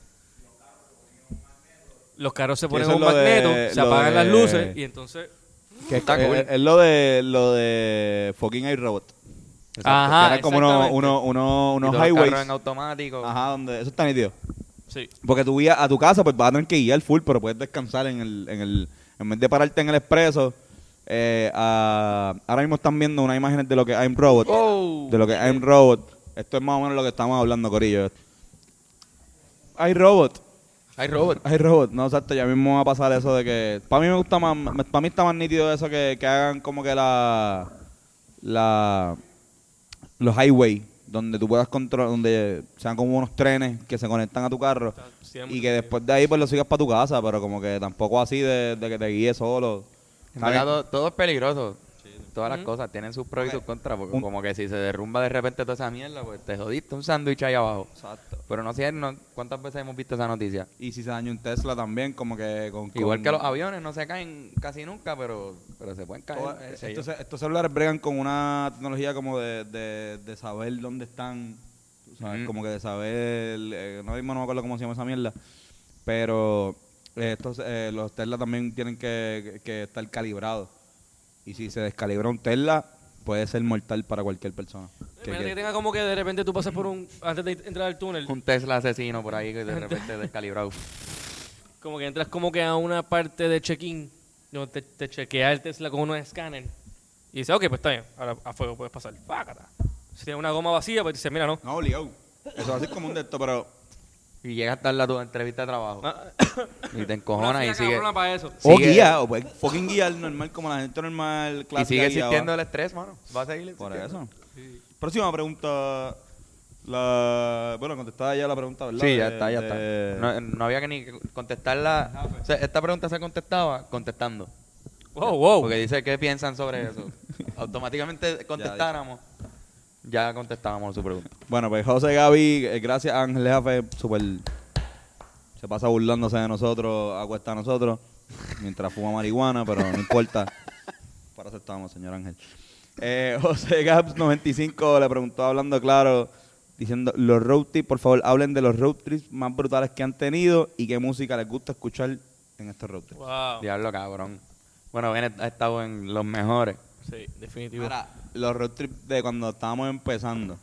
Los carros se ponen un de- magneto, se apagan las luces y entonces... Que Está cool. es- es lo de lo de fucking iRobot. Exacto. Ajá, que eran como unos, exactamente. unos, unos, Y los highways. carros en automático. Ajá, donde eso está nítido. Sí. Porque tú guías a tu casa, pues vas a tener que guiar full, pero puedes descansar en el, en el, en vez de pararte en el expreso. Eh, a- ahora mismo están viendo unas imágenes de lo que I'm Robot. Oh. De lo que es I'm Robot. Esto es más o menos lo que estamos hablando, Corillo. iRobot. Hay robots. Hay robot, no, exacto, ya mismo va a pasar eso de que... Para mí me gusta más, para mí está más nítido eso que, que hagan como que la... la los highway, donde tú puedas controlar, donde sean como unos trenes que se conectan a tu carro Siempre. y que después de ahí pues lo sigas para tu casa, pero como que tampoco así de, de que te guíes solo. En Está verdad, bien. todo, todo es peligroso. Todas las cosas tienen sus pros y sus contras. Porque Un- como que si se derrumba de repente toda esa mierda, pues te jodiste un sándwich ahí abajo. Exacto. Pero no sé no- cuántas veces hemos visto esa noticia. Y si se daña un Tesla también, como que con... Igual con- que los aviones no se caen casi nunca, pero, pero se pueden caer. Toda- sé yo. estos, estos celulares bregan con una tecnología como de, de, de saber dónde están, sabes, como que de saber, eh, no mismo no me acuerdo cómo se llama esa mierda, pero eh, estos, eh, los Tesla también tienen que, que estar calibrados. Y si se descalibra un Tesla, puede ser mortal para cualquier persona. Que Imagínate que tenga como que de repente tú pasas por un. Antes de entrar al túnel, Un Tesla asesino por ahí que de repente descalibrado. como que entras como que a una parte de check-in, donde te, te chequea el Tesla con unos escáner. Y dice, ok, pues está bien, ahora a fuego puedes pasar. Pácata. Si tiene una goma vacía, pues dice, mira, no. No, obligado. Eso va a ser como un de esto, pero... Y llegas tarde a tu entrevista de trabajo. Ah, Y te encojonas y sigue, para eso. O Sigue- guía, o pues, fucking guiar normal como la gente normal, y clásica. sigue guiaba. existiendo el estrés, mano. Va a seguir Por existiendo. eso. Próxima pregunta. La, bueno, contestada ya la pregunta, ¿verdad? Sí, ya De- está, ya de- está. No, no había que ni contestarla. O sea, esta pregunta se contestaba contestando. Wow, wow. Porque dice, ¿qué piensan sobre eso? Automáticamente contestáramos, ya contestábamos su pregunta. Bueno, pues José Gaby, eh, gracias a Ángel Jafe, súper. Se pasa burlándose de nosotros, acuesta a nosotros, mientras fuma marihuana, pero no importa. Para eso estamos, señor Ángel. Eh, José Gabs 95 le preguntó hablando claro, diciendo, los road trips, por favor, hablen de los road trips más brutales que han tenido y qué música les gusta escuchar en estos road trips. Wow. Diablo, cabrón. Bueno, Bennett ha estado en los mejores. Sí, definitivo. Mira, los road trips de cuando estábamos empezando.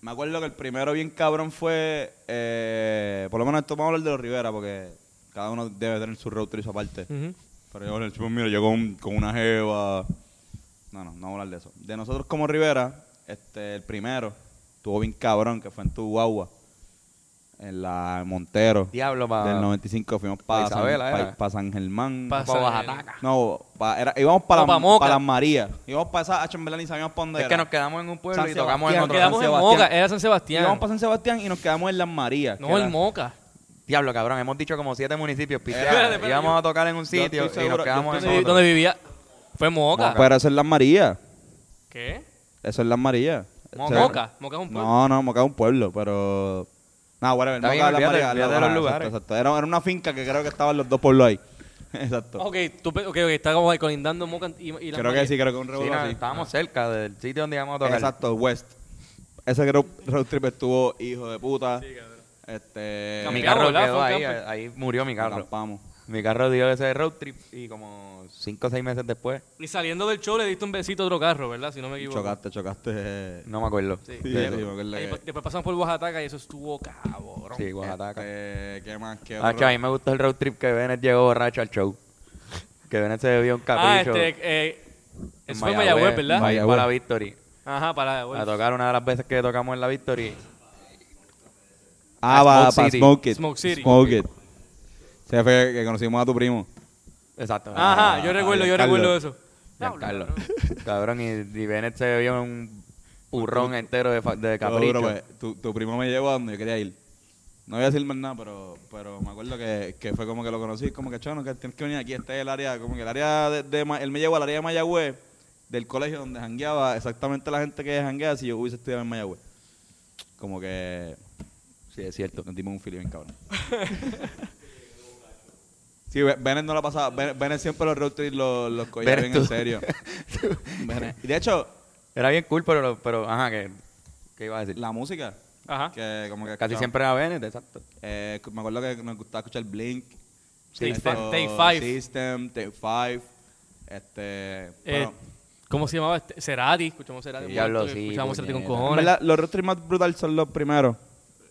Me acuerdo que el primero bien cabrón fue, eh, por lo menos esto vamos a hablar de los Rivera porque cada uno debe tener su road trip aparte. Pero yo, mira, yo con, con una jeva. No, no, no vamos a hablar de eso. De nosotros como Rivera, este, el primero, estuvo bien cabrón, que fue en tu guagua, en la Montero. Diablo, pa- Del 95 fuimos pa para San, pa- pa San Germán. Pa' Pa' San- Oaxaca. No, pa- era, íbamos para No, pa' la, Moca. pa' las Marías. Íbamos para esa en Belén y sabíamos para dónde Es que nos quedamos en un pueblo San y tocamos en otro. Quedamos en. Moca, era San Sebastián. Íbamos para San Sebastián y nos quedamos en las Marías. no, era- Moca. Diablo, cabrón, hemos dicho como siete municipios. espérate, Íbamos yo- a tocar en un sitio y nos quedamos en ¿Dónde, otro. dónde vivía? Fue Moca. Pero eso es las Marías. ¿Qué? Eso es las Marías. Moca. O sea, Moca. Moca es un pueblo. No, no, Moca es un pueblo, pero... No, whatever, Está Moca bien, las olvídate- Marías. olvídate de los lugares. Exacto, exacto. Era, era una finca que creo que estaban los dos pueblos ahí. exacto. Ok, tú, ok, ok, está como ahí colindando Moca y, y las creo que sí, creo que un Sí, revuelo no, así. estábamos cerca del sitio donde íbamos a tocar. Exacto, West. Ese road, road trip estuvo hijo de puta. Este... Mi Campeamos, carro ¿verdad? quedó Fue un ahí, camper. ahí murió mi carro. Acampamos. Mi carro dio ese road trip y como cinco o seis meses después, Y saliendo del show le diste un besito a otro carro, ¿verdad? Si no me equivoco. Chocaste, chocaste. no me acuerdo. Sí. Sí, sí, me acuerdo que- después, pasamos por Oaxaca y eso estuvo cabrón. Sí, Oaxaca. Este, ¿Qué más? ¿Qué Ah, a mí me gustó el road trip que Bennett llegó borracho al show. Que Bennett se bebió un Ah, capricho. este, eh, en eso fue en Mayagüez, ¿verdad? Para Mayagüez. la Victory. Ajá, para A tocar una de las veces que tocamos en la Victory. Ah, a para Smoke City. Smoke It. Smoke City. Smoke It. Se fue que conocimos a tu primo. Exacto. Ajá, yo recuerdo, yo Giancarlo. recuerdo eso. Giancarlo. Cabrón, y, y Bennett se bebió un burrón entero de, fa- de capricho. pues, tu, tu primo me llevó a donde yo quería ir. No voy a decir más nada, pero, pero me acuerdo que, que fue como que lo conocí, como que, chono, que tienes que venir aquí. Este es el área, como que el área de, de Ma- él me llevó al área de Mayagüez, del colegio donde jangueaba exactamente la gente que janguea si yo hubiese estudiado en Mayagüez. Como que Sí, es cierto. nos dimos un feeling bien cabrón. Sí, Be- Bennett no la pasaba. Ben- Bennett siempre los road trips los, los cogía Bennett, bien en serio. Bennett. Y de hecho, Era bien cool, pero, lo- pero ajá, que ¿qué iba a decir? la música, Ajá. que como que Casi siempre era Bennett, exacto. Eh, me acuerdo que nos gustaba escuchar Blink. Take esto, Fi- Take Five. System, Take Five. Este. Eh, bueno, ¿Cómo se llamaba? este? Cerati. Escuchamos Cerati. Sí, Escuchamos Cerati con cojones. los road trips más brutales son los primeros.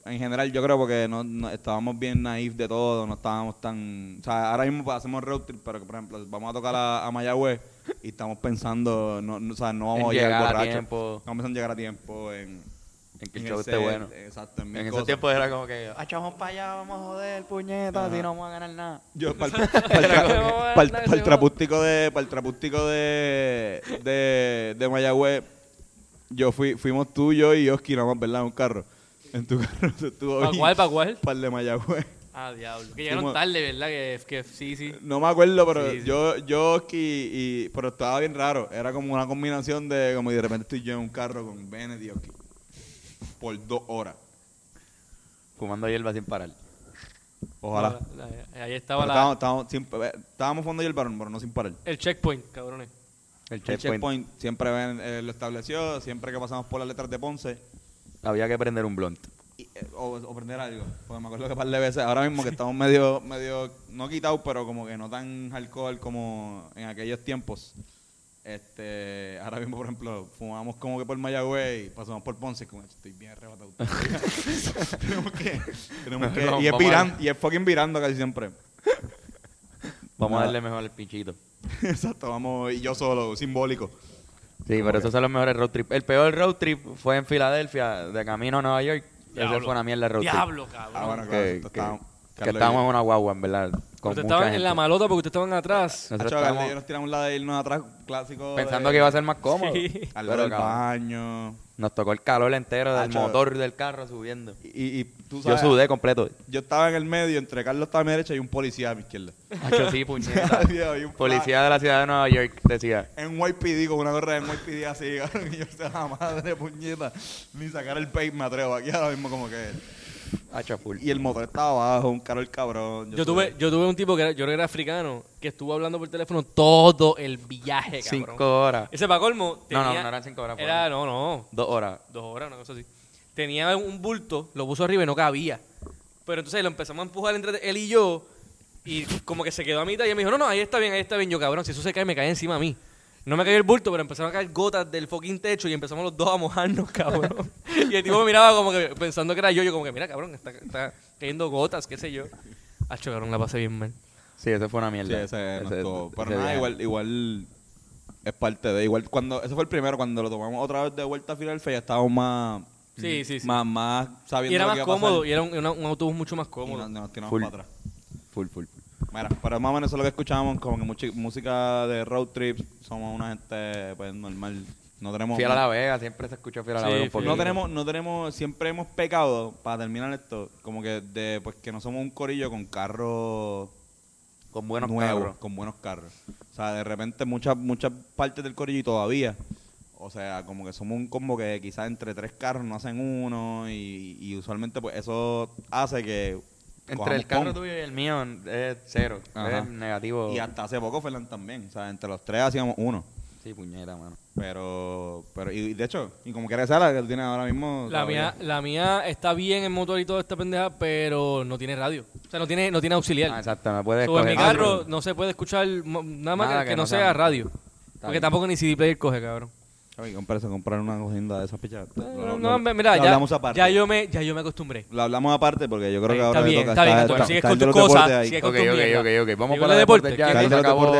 En general, yo creo porque no, no- estábamos bien naif de todo, no estábamos tan. O sea, ahora mismo pues, hacemos road trip, pero que, por ejemplo, vamos a tocar a, a Mayagüez y estamos pensando, no, no, o sea, no vamos En a llegar, llegar borrachos. tiempo. Estamos pensando en llegar a tiempo, en. En que el show esté bueno. Exacto, en, En ese tiempo era como que, ah, vamos para allá, vamos a joder, puñeta, si no vamos a ganar nada. Yo, para el, para el, trapústico de, para el trapústico de, de, de Mayagüez, yo fui, fuimos tú, yo y Oski, nada más, ¿verdad? En un carro. En tu carro se estuvo ¿Para cuál? ¿Para cuál? Para el de Mayagüez. Ah, diablo. Que llegaron Fuimos- tarde, ¿verdad? Que, que sí, sí. No me acuerdo, pero Sí, sí. yo, yo, Oski, y, pero estaba bien raro. Era como una combinación de, como y de repente estoy yo en un carro con Bennett y Oski. Por dos horas. Fumando hierba sin parar. Ojalá. La- la- ahí Pero estaba la- estábamos, estábamos, sin- estábamos fumando y el varón, pero no sin parar. el checkpoint, cabrones. El El checkpoint. checkpoint siempre ven- eh, lo estableció, siempre que pasamos por las letras de Ponce. Había que prender un blunt. y, eh, o, o prender algo. Porque me acuerdo que un par de veces, ahora mismo que estamos medio, medio, no quitados, pero como que no tan alcohol como en aquellos tiempos. Este, ahora mismo, por ejemplo, fumamos como que por Mayagüez y pasamos por Ponce, como estoy bien arrebatado. tenemos que, tenemos que, y es virando, y es fucking virando casi siempre. Vamos a darle mejor el pinchito. Exacto, vamos, y yo solo, simbólico. Sí, pero esos son los mejores road trip. El peor road trip fue en Filadelfia, de camino a Nueva York. Ese Diablo. fue una mierda de road trip. Diablo, cabrón. Ah, bueno, claro, que, que- que estábamos en una guagua, en verdad. Con Ustedes mucha estaban en la malota porque ustedes estaban atrás. Nosotros Hacho, nos tiramos la de irnos atrás, clásico. pensando de- que iba a ser más cómodo. Sí. Al Pero, lado del cabrón, baño. Nos tocó el calor entero del Hacho. motor del carro subiendo. Y, y tú Yo sabes, sudé completo. Yo estaba en el medio, entre Carlos estaba a mi derecha y un policía a mi izquierda. Hacho, sí, puñeta. Un Policía de la ciudad de Nueva York decía. En YPD, con una gorra de YPD así, cabrón, y yo se la madre puñeta. Ni sacar el paint me atrevo. Aquí ahora mismo como que... Full. Y el motor estaba abajo, un caro el cabrón. Yo tuve, yo tuve un tipo que era, yo creo que era africano que estuvo hablando por teléfono todo el viaje, cabrón. Cinco horas. Ese para colmo No, no, tenía- no eran cinco horas. Era, no, no, Dos horas. dos horas, una cosa así. Tenía un bulto, lo puso arriba y no cabía. Pero entonces lo empezamos a empujar entre él y yo y como que se quedó a mitad y él me dijo, no, no, ahí está bien, ahí está bien. Yo, cabrón, si eso se cae, me cae encima a mí. No me cayó el bulto, pero empezaron a caer gotas del fucking techo y empezamos los dos a mojarnos, cabrón. y el tipo me miraba como que pensando que era yo, yo como que, mira, cabrón, está, está cayendo gotas, qué sé yo. Hacho, cabrón, la pasé bien mal. Sí, eso fue una Sí, mierda. ese, no Ese-. Pero ese nada, igual, igual es parte de... Igual cuando... Ese fue el primero, cuando lo tomamos otra vez de vuelta a Filadelfia, ya estábamos más... Sí, sí, sí. Más, más sabiendo Y era lo más que iba a cómodo, pasar. y era un, era un autobús mucho más Y cómodo. nos, nos tiramos Full. para atrás. Full, full, full. Mira, pero más o menos eso es lo que escuchábamos, como que música de road trips, somos una gente pues normal, no tenemos... Fiel a la Vega, siempre se escuchó Fiel a la Sí, Vega un poquito. no tenemos, no tenemos, siempre hemos pecado, para terminar esto, como que de, pues que no somos un corillo con carros Con buenos nuevos, carros. con buenos carros. O sea, de repente muchas, muchas partes del corillo y todavía, o sea, como que somos un combo que quizás entre tres carros no hacen uno y, y usualmente pues eso hace que... Entre el carro pon. tuyo y el mío es cero. Ajá. Es negativo. Y hasta hace poco Fernan también. O sea, entre los tres hacíamos uno. Sí, puñeta, mano. Pero, pero, y de hecho, y como quiera sea la que tú tienes ahora mismo. La todavía. mía, la mía está bien en motor y toda esta pendeja, pero no tiene radio. O sea, no tiene, no tiene auxiliar. Ah, exacto, me puedes So, en mi carro no se puede escuchar nada más Nada que, que que no no sea sea- radio. Porque bien. tampoco ni CD player coge, cabrón. Ay, comprarse, comprar una de esas pichas. No, no, mira, lo ya, hablamos aparte. ya yo me, ya yo me acostumbré. Lo hablamos aparte porque yo creo que Está ahora le bien, toca está bien, está- sigues con tus los cosas, deportes ahí. sigue Ok, con tu ok, mierda. ok, ok. Vamos para el los deporte. deportes ya. ¿Quién es? se acabó.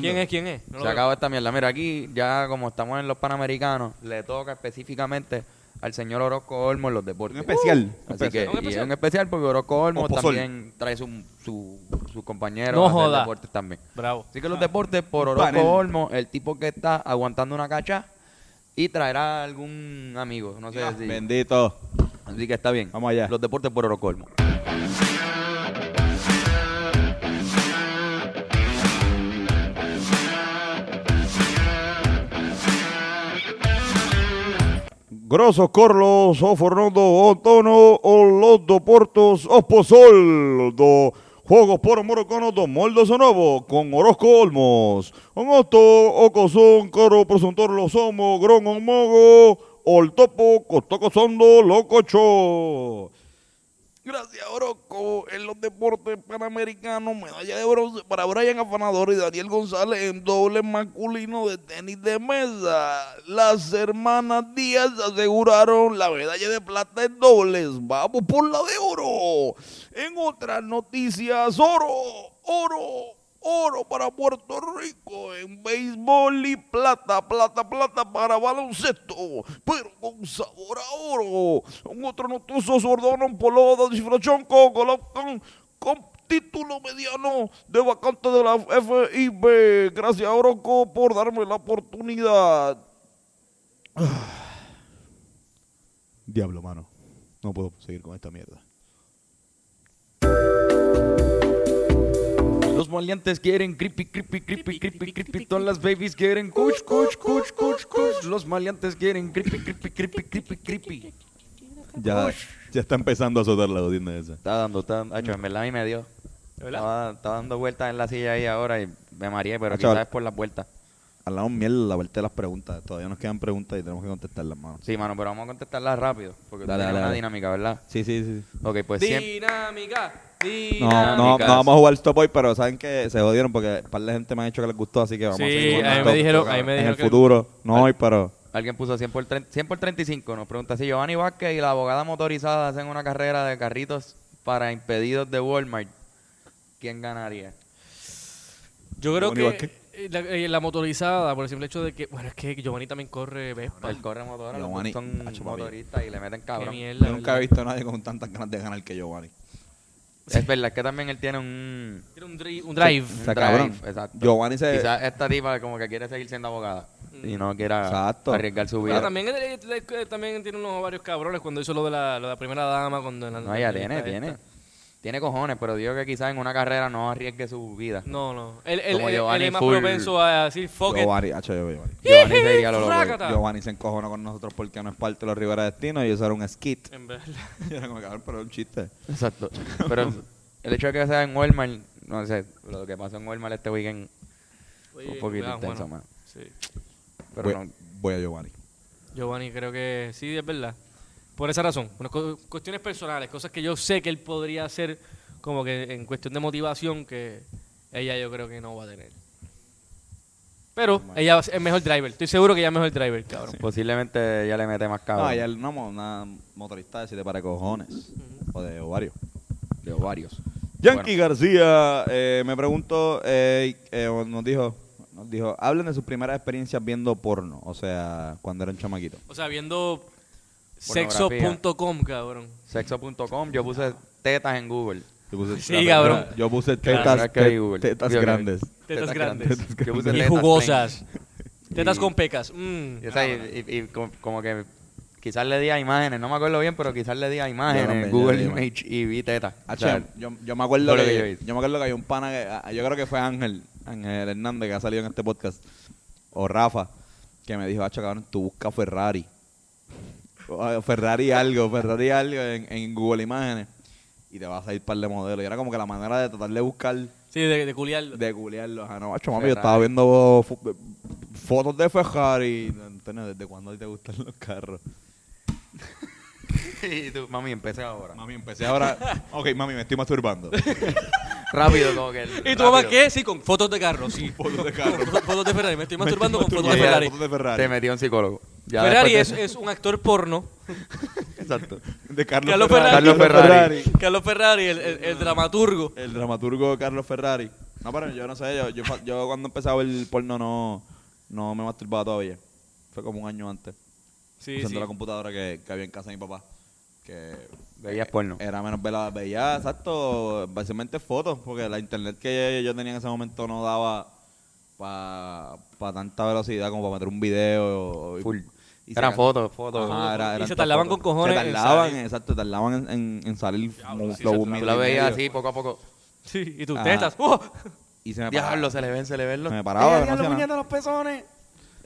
¿Quién es? ¿Quién es? No lo se veo. acabó esta mierda. Mira, aquí ya como estamos en los Panamericanos, le toca específicamente al señor Orozco Olmo en los deportes. Un especial. Así especial. que, ¿Un y especial? es un especial porque Orozco Olmo también trae su, su, su compañero No joda. deportes también. Bravo. Así que los deportes por Orozco panel. Olmo, el tipo que está aguantando una cacha y traerá algún amigo. No sé si. Bendito. Así que está bien. Vamos allá. Los deportes por Orozco Olmo. Grosos Corlos, o Fernando Antonio, o los Oposol, do Juegos por Morocano do Molde Novo, con Orozco Olmos. Un otto, o cosón, caro presuntor lo somos, gron on mogo, ol topo, costoco sondo, lococho. Gracias, Orozco. En los deportes panamericanos, medalla de bronce para Brian Afanador y Daniel González en doble masculino de tenis de mesa. Las hermanas Díaz aseguraron la medalla de plata en dobles. Vamos por la de oro. En otras noticias, oro, oro, oro para Puerto Rico en béisbol y plata, plata, plata para baloncesto, pero con sabor a oro. Un otro notoso sordono polo de disfración con con título mediano de vacante de la FIB. Gracias, Oroco, por darme la oportunidad. Diablo, mano. No puedo seguir con esta mierda. Los maleantes quieren creepy, creepy, creepy, creepy, creepy. Todas las babies quieren kush, kush, kush, kush, kush. Los maleantes quieren creepy, creepy, creepy, creepy, creepy. Ya, ya está empezando a azotar la audiencia esa. Está dando, está dando. Verdad a mí me dio. Estaba, estaba dando vueltas en la silla ahí ahora y me mareé, pero quizás es por las vueltas. hablamos mierda la vuelta de las preguntas. Todavía nos quedan preguntas y tenemos que contestarlas, mano. Sí, mano, pero vamos a contestarla rápido. Porque Dale, tiene dale, una dale. dinámica, ¿verdad? Sí, sí, sí. Ok, pues siempre. Dinámica, No, no, no vamos a jugar stop hoy, pero saben que se jodieron porque un par de gente me ha dicho que les gustó, así que vamos Sí, a seguir jugando stop dijeron, me en dijeron el que- futuro. No hoy, pero Alguien puso 100 por, 30 100 por 35. Nos pregunta si Giovanni Vázquez y la abogada motorizada hacen una carrera de carritos para impedidos de Walmart. ¿Quién ganaría? Yo creo Giovanni que Vázquez. eh, la, eh, la motorizada, por el simple hecho de que, bueno, es que Giovanni también corre Vespa. El corre motora, los Giovanni, dos son hacho, papi. motoristas y le meten Qué cabrón. mierda, yo nunca he ¿verdad? visto a nadie con tantas ganas de ganar que Giovanni. Es verdad, es que también él tiene un, Tiene un, dri- un drive. O sea, un drive, cabrón, Exacto. Giovanni se... Quizás esta tipa como que quiere seguir siendo abogada y no quiera Exacto. arriesgar su Pero vida. también, eh, también tiene unos varios cabrones cuando hizo lo de la, lo de la primera dama. Cuando en la- No, ya en la tiene, tiene. esta. Tiene cojones, pero digo que quizás en una carrera no arriesgue su vida. No, no. Él, él, Como él- él Giovanni es más full- propenso a decir fuck it. Giovanni, hacho, Giovanni. Giovanni se iría a lo loco. Giovanni se encojonó con nosotros porque no es parte de los Rivera Destino y eso era un skit. En verdad. Y era como, cabrón, pero es un chiste. Exacto. Pero el hecho de que sea en Walmart, no sé, lo que pasó en Walmart este weekend fue un poquito ah, intenso, bueno, man. sí. Pero voy, no, voy a Giovanni. Giovanni creo que sí, es verdad. Por esa razón. Unas cu- cuestiones personales, cosas que yo sé que él podría hacer como que en cuestión de motivación que ella yo creo que no va a tener. Pero ella va a ser- es mejor driver. Estoy seguro que ella es mejor driver, cabrón. posiblemente ya le mete más cabrón. No, ella no, mo- una motorista de siete para cojones. O de ovarios. de ovarios. Yankee García eh, me preguntó, eh, eh, nos dijo, nos dijo, hablen de sus primeras experiencias viendo porno, o sea, cuando eran chamaquitos. O sea, viendo. sexo.com, cabrón. Sexo.com, yo puse tetas en Google. Yo puse, Sí, cabrón. Yo puse Claro, tetas, hay te- tetas grandes. Tetas grandes. Yo puse Y tetas jugosas. Tetas con pecas. Mm. Y, y como, que quizás le di a imágenes, no me acuerdo bien, pero quizás le di a imágenes también, Google Image y vi tetas. O sea, yo, yo me acuerdo que, que yo me acuerdo que había un pana que ah, yo creo que fue Ángel Ángel Hernández que ha salido en este podcast o Rafa que me dijo Hacho cabrón tú busca Ferrari Ferrari algo Ferrari algo en, en Google Imágenes y te vas a ir par de modelos y era como que la manera de tratar de buscar Sí, de, de culiarlo. de googlearlos ah, no Hacho, mami yo estaba viendo fo- fotos de Ferrari Antonio ¿desde cuándo a ti te gustan los carros? y tú, mami, empecé ahora. Mami empecé ahora ok mami me estoy masturbando Rápido, como que. ¿Y tu mamá qué? Sí, con fotos de carros, sí. Fotos de carro. Con fotos de Ferrari. Me estoy masturbando con fotos de Masturbando Ferrari. fotos de Ferrari Se metió un psicólogo. Ya Ferrari es, de- es un actor porno. Exacto. de Carlos, Carlos Ferrari. Ferrari. Carlos Ferrari. Carlos Ferrari, el, el- el dramaturgo. El dramaturgo Carlos Ferrari. No, pero yo no sé, yo, yo, fa- yo cuando empecé a ver el porno no, no me masturbaba todavía. Fue como un año antes. Sí, usando sí. la computadora que, que había en casa de mi papá. Que Veías porno. era menos velada. Veía, exacto, básicamente fotos, porque la internet que yo tenía en ese momento no daba para tanta velocidad como para meter un video. Full. y Eran fotos, fotos. Ajá, era- Y se tardaban fotos. con cojones Se tardaban, exacto, tardaban en, en, en salir Diablo, sí, tardaban. Tú la veías así, poco a poco. Sí, y tus Ajá. tetas. ¡Oh! Y se me paraba. Diablo, se le ven, se le ven los. Se me paraba, ¡Eh, los pezones!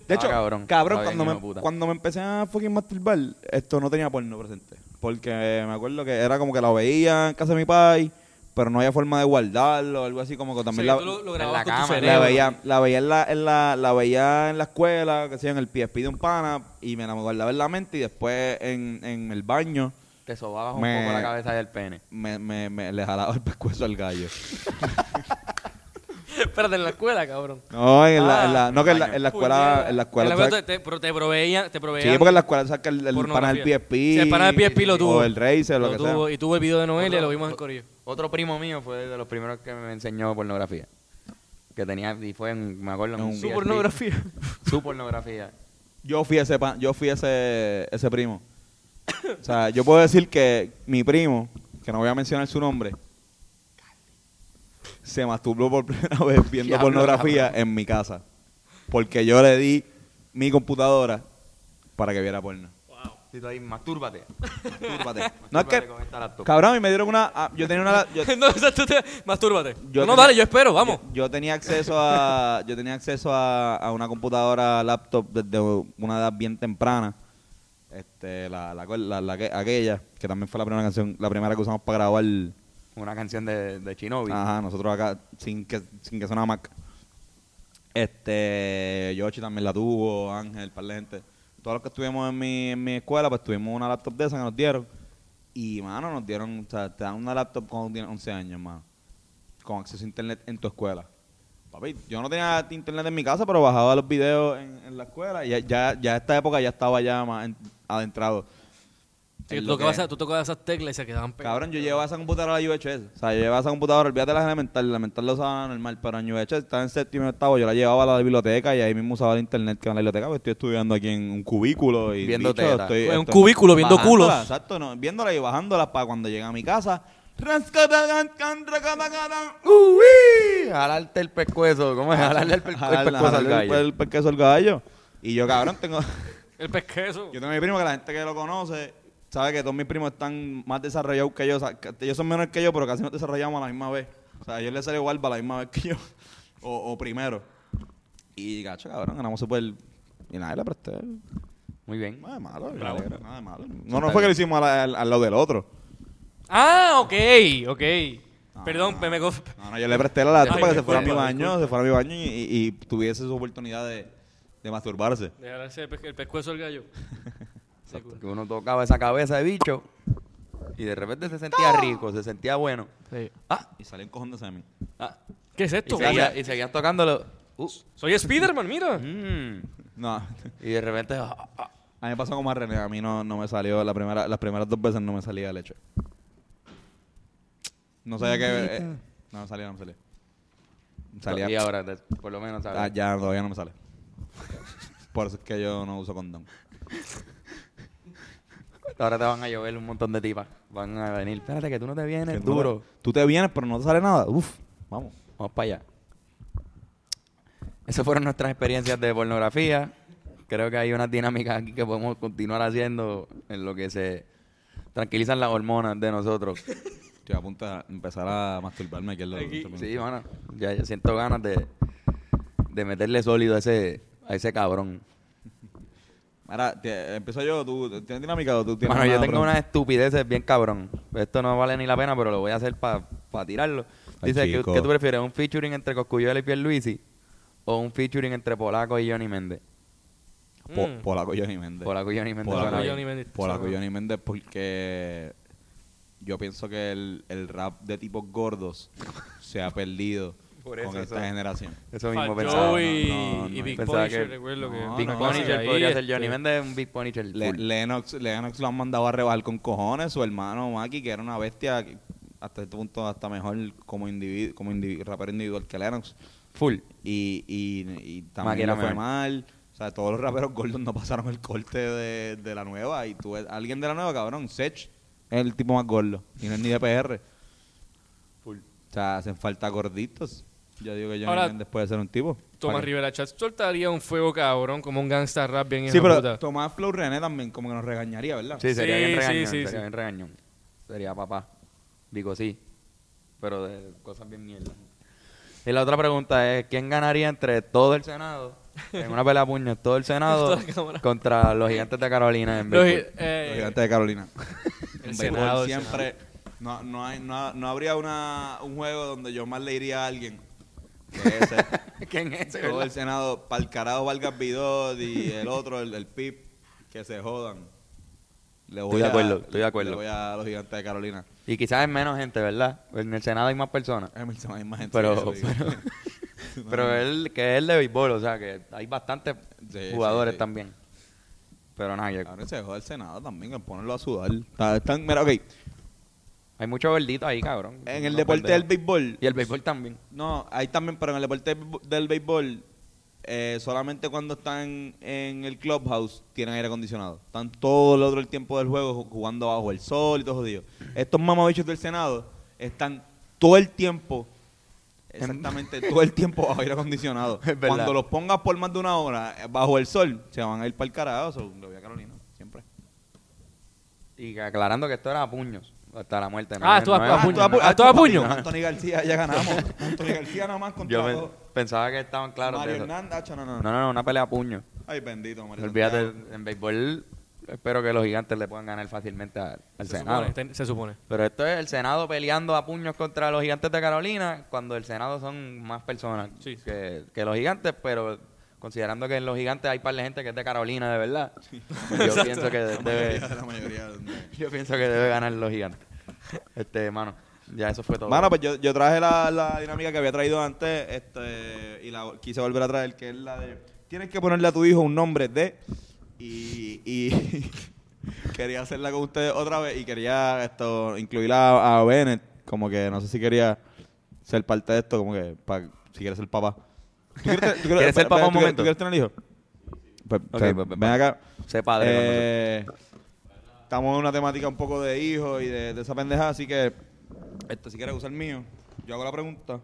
De Ah, hecho, cabrón. cabrón, cuando, me, puta. cuando me empecé a fucking masturbar, esto no tenía porno presente. Porque me acuerdo que era como que lo veía en casa de mi pai, pero no había forma de guardarlo, algo así como que también que la, tú lo, lo en grababas la con tu cama, cerebro. la veía, la veía en la, en la, la veía en la escuela, que sea en el PSP de un pana, y me la guardaba en la mente y después en, en el baño Te sobabas un Me- poco la cabeza del pene. me, me, me le jalaba el pescuezo al gallo. Espérate, en la escuela, cabrón. No, en la, en la- Ah, no que en la, baño. en la escuela, en la escuela, En ¿sabes? te, te- pero te proveían, te proveían. Sí, porque en la escuela saca el, el pana del. PSP. Sí, el pana del PSP lo tuvo. O el Razer, lo, Lo que tuvo, sea. Y tuvo el video de Noelia, lo vimos en Corillo. Otro primo mío fue de los primeros que me enseñó pornografía. Que tenía, y fue en, me acuerdo, en un Su pornografía. Su pornografía. Yo fui ese pa- yo fui ese ese primo. o sea, yo puedo decir que mi primo, que no voy a mencionar su nombre, se masturbó por primera vez viendo Diablo, pornografía cabrón. en mi casa. Porque yo le di mi computadora para que viera porno. Tú ahí, mastúrbate. Mastúrbate. no es que con esta laptop. cabrón, y me dieron una ah, yo tenía una yo, no, te- mastúrbate. Yo no, no, tenía- dale, yo espero, vamos. Yo, yo tenía acceso a yo tenía acceso a, a una computadora laptop desde una edad bien temprana. Este, la, la, la- la que- aquella, que también fue la primera canción, la primera que usamos para grabar. Una canción de, de Shinobi. Ajá, nosotros acá sin que sin que sonara Mac. Este, Yoshi también la tuvo, Ángel, par de gente. Todos los que estuvimos en mi, en mi escuela, pues tuvimos una laptop de esa que nos dieron. Y, mano, nos dieron, o sea, te dan una laptop cuando tienes 11 años, mano. Con acceso a internet en tu escuela. Papi, yo no tenía internet en mi casa, pero bajaba los videos en, en la escuela. Y ya, ya, ya esta época ya estaba ya más en- adentrado. Sí, tú, lo tocabas, que- esa- tú tocabas esas teclas y se quedaban pegadas. Cabrón, yo llevaba esa computadora a la UHS. O sea, yo llevaba esa computadora, olvídate de las elementales, la elemental la usaba normal, pero en UHS estaba en séptimo y octavo, yo la llevaba a la biblioteca y ahí mismo usaba el internet que en la biblioteca, porque estoy estudiando aquí en un cubículo y Viendo bicho, estoy- En un estoy cubículo viendo bajándola, culos. Exacto, no, viéndola y bajándola para cuando llegue a mi casa. Uy, jalarte el pescuezo. ¿Cómo es? Jalarle el, pe- el pescuezo al jalarle el- gallo. El pescuezo al gallo. Y yo, cabrón, tengo... El pesqueso. Yo tengo a mi primo que la gente que lo conoce sabe que todos mis primos están más desarrollados que yo. O sea, que ellos son menores que yo, pero casi nos desarrollamos a la misma vez. O sea, a ellos les salió igual a la misma vez que yo. O, o primero. Y gacho, cabrón, ganamos súper. Y nada, le presté. Muy bien. Nada de malo, Bravo. nada de malo. No, no fue que lo hicimos al, al- al lado del otro. Ah, ok, ok. Perdón, me, me No, no, yo le presté la laptop Ay, para que se fuera a mi baño, se fuera a mi baño y, y- y tuviese su oportunidad de, de masturbarse. de jalarse el, pe- el pescuezo al gallo. Cool. Que uno tocaba esa cabeza de bicho y de repente se sentía rico, se sentía bueno. Sí. Ah, Y salió un cojón de semen. ah. ¿Qué es Y, esto? seguía, y seguías tocándolo. Uh, Soy Spiderman, mira. mm. No. Y de repente. ah, ah. A mí me pasó como a René, a mí no, no me salió, la primera, las primeras dos veces no me salía leche. No sabía que... eh, no me salía, no me salía. Salía... Y ahora, por lo menos, ¿sabes? Ah, ya todavía no me sale. Por eso es que yo no uso condón. Ahora te van a llover un montón de tipas. Van a venir. Espérate que tú no te vienes Que tú duro. no- Tú te vienes, pero no te sale nada. Uf, vamos. Vamos para allá. Esas fueron nuestras experiencias de pornografía. Creo que hay unas dinámicas aquí que podemos continuar haciendo en lo que se tranquilizan las hormonas de nosotros. Estoy a punto de empezar a masturbarme aquí en los Aquí. Sí, mano. Ya, ya siento ganas de, de meterle sólido a ese, a ese cabrón. Ahora, empiezo yo. ¿Tú tienes dinámica o tú tienes Mano, yo tengo pregunta? unas estupideces bien cabrón. Esto no vale ni la pena, pero lo voy a hacer para tirarlo. Ay, Dice, ¿qué, chico. qué tú prefieres? ¿Un featuring entre Coscuyuela y Pierluisi? ¿O un featuring entre Polaco y Johnny Méndez? Po- Mm. Polaco Johnny Méndez. Polaco y Johnny Méndez. Polaco bien. Johnny Méndez. Polaco Johnny Méndez porque yo pienso que el, el rap de tipos gordos se ha perdido Por con eso, esta eso. generación. Eso mismo Fat pensaba. Joe y, no, no, y no. Big Pensaba Punisher, que- recuerdo que... no, Big no, Punisher ahí, podría ser Johnny Méndez, un Big Punisher. Le-. Lennox, Lennox lo han mandado a rebajar con cojones. Su hermano Maki, que era una bestia, que hasta este punto hasta mejor como individuo, como individu- rapero individual que Lennox. Full. Y, y, y también le fue mejor. mal. O sea, todos los raperos gordos no pasaron el corte de, de la nueva. Y tú ves, alguien de la nueva, cabrón, Sech, es el tipo más gordo. Y no es ni de PR. Full. O sea, hacen falta gorditos. Yo digo que Johnny Ahora- Méndez puede ser un tipo. Tomás. Rivera Chat soltaría un fuego cabrón como un gangsta rap bien Sí, pero puta. Tomás Flow René también como que nos regañaría, ¿verdad? Sí, sería Sí, bien sí, regañón. sí, sería sí. bien regañón. Sería papá. Digo sí. Pero de cosas bien mierda. Y la otra pregunta es, ¿quién ganaría entre todo el Senado, en una pelea a puños, todo el Senado Toda la cámara. contra los gigantes de Carolina en Los- béisbol? eh, Los gigantes de Carolina. El En Senado, el siempre. No, no, hay, no, no habría una, un juego donde yo más le diría a alguien que ese. ¿Quién es ese, todo verdad? el Senado, para el carajo Vargas Vidot y el otro, el, el PIP, que se jodan. Le voy Estoy de a- acuerdo, estoy de acuerdo. Le voy a los gigantes de Carolina. Y quizás es menos gente, ¿verdad? En el Senado hay más personas. Es más- hay más gente Pero, eso, pero, pero él, que es el de béisbol, o sea, que hay bastantes Sí, jugadores sí, sí. también. Pero nada, yo- Ahora se joda el Senado también, que ponerlo a sudar. Está- están- mira, ok. Hay muchos verditos ahí, cabrón. En el No deporte del béisbol, Y el béisbol también. No, hay también, pero en el deporte del béisbol- eh, solamente cuando están en el clubhouse tienen aire acondicionado. Están todo el otro el tiempo del juego ju- jugando bajo el sol y todo jodido. Estos mamabichos del Senado están todo el tiempo, exactamente todo el tiempo bajo aire acondicionado. Cuando los pongas por más de una hora eh, bajo el sol, se van a ir para el carajo. Lo voy a Carolina, siempre. Y aclarando que esto era a puños. Hasta la muerte. Ah, tú a- es a puño, es- a- todo a puño. Anthony García ya ganamos. Anthony García nada más contra Yo pe- dos. pensaba que estaban claros Mario de eso. Hernández, no, no, No, no, no, una pelea a puños. Ay, bendito, Mario Olvídate, Santiago. en béisbol espero que los gigantes le puedan ganar fácilmente al, al Se Senado. supone, ten- se supone. Pero esto es el Senado peleando a puños contra los gigantes de Carolina, cuando el Senado son más personas Sí. que, que los gigantes, pero considerando que en los gigantes hay par de gente que es de Carolina de verdad, yo pienso que debe, La mayoría. yo pienso que debe ganar los gigantes. Este, mano, ya eso fue todo. Mano, pues yo, yo traje la, la dinámica que había traído antes este, y la quise volver a traer, que es la de... Tienes que ponerle a tu hijo un nombre de... Y, y quería hacerla con ustedes otra vez y quería esto incluirla a, a Bennett, como que no sé si quería ser parte de esto, como que pa- si quieres ser papá. ¿Tú quieres, tú ¿Quieres ser papá un ¿tú quieres- momento? ¿Tú quieres tener hijo? Pues, o sea, pues, pues, ven acá. Sé padre. Eh, estamos en una temática un poco de hijos y de, de esa pendeja, así que este, si quieres usar el mío, yo hago la pregunta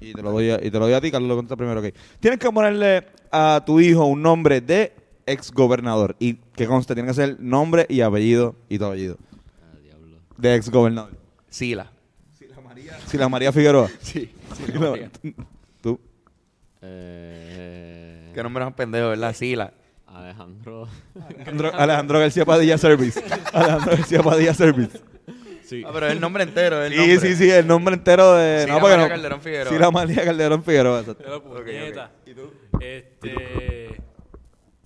y te lo doy a, y te lo doy a ti, Carlos lo contesta primero, ok. Tienes que ponerle a tu hijo un nombre de ex gobernador y que conste, tiene que ser nombre y apellido y tu apellido Ah, diablo. de ex gobernador. Sila. Si la María Figueroa. Sí. Tú. Eh, Qué nombre más pendejo, ¿verdad? Sila. Alejandro. Alejandro, Alejandro García Padilla Service. Alejandro García Padilla Service. Sí. Ah, pero es el nombre entero. el Sí, nombre. sí, sí, el nombre entero de. Sila no, María no. Calderón Figueroa. Sila María Calderón Figueroa. Pero puñeta. Este.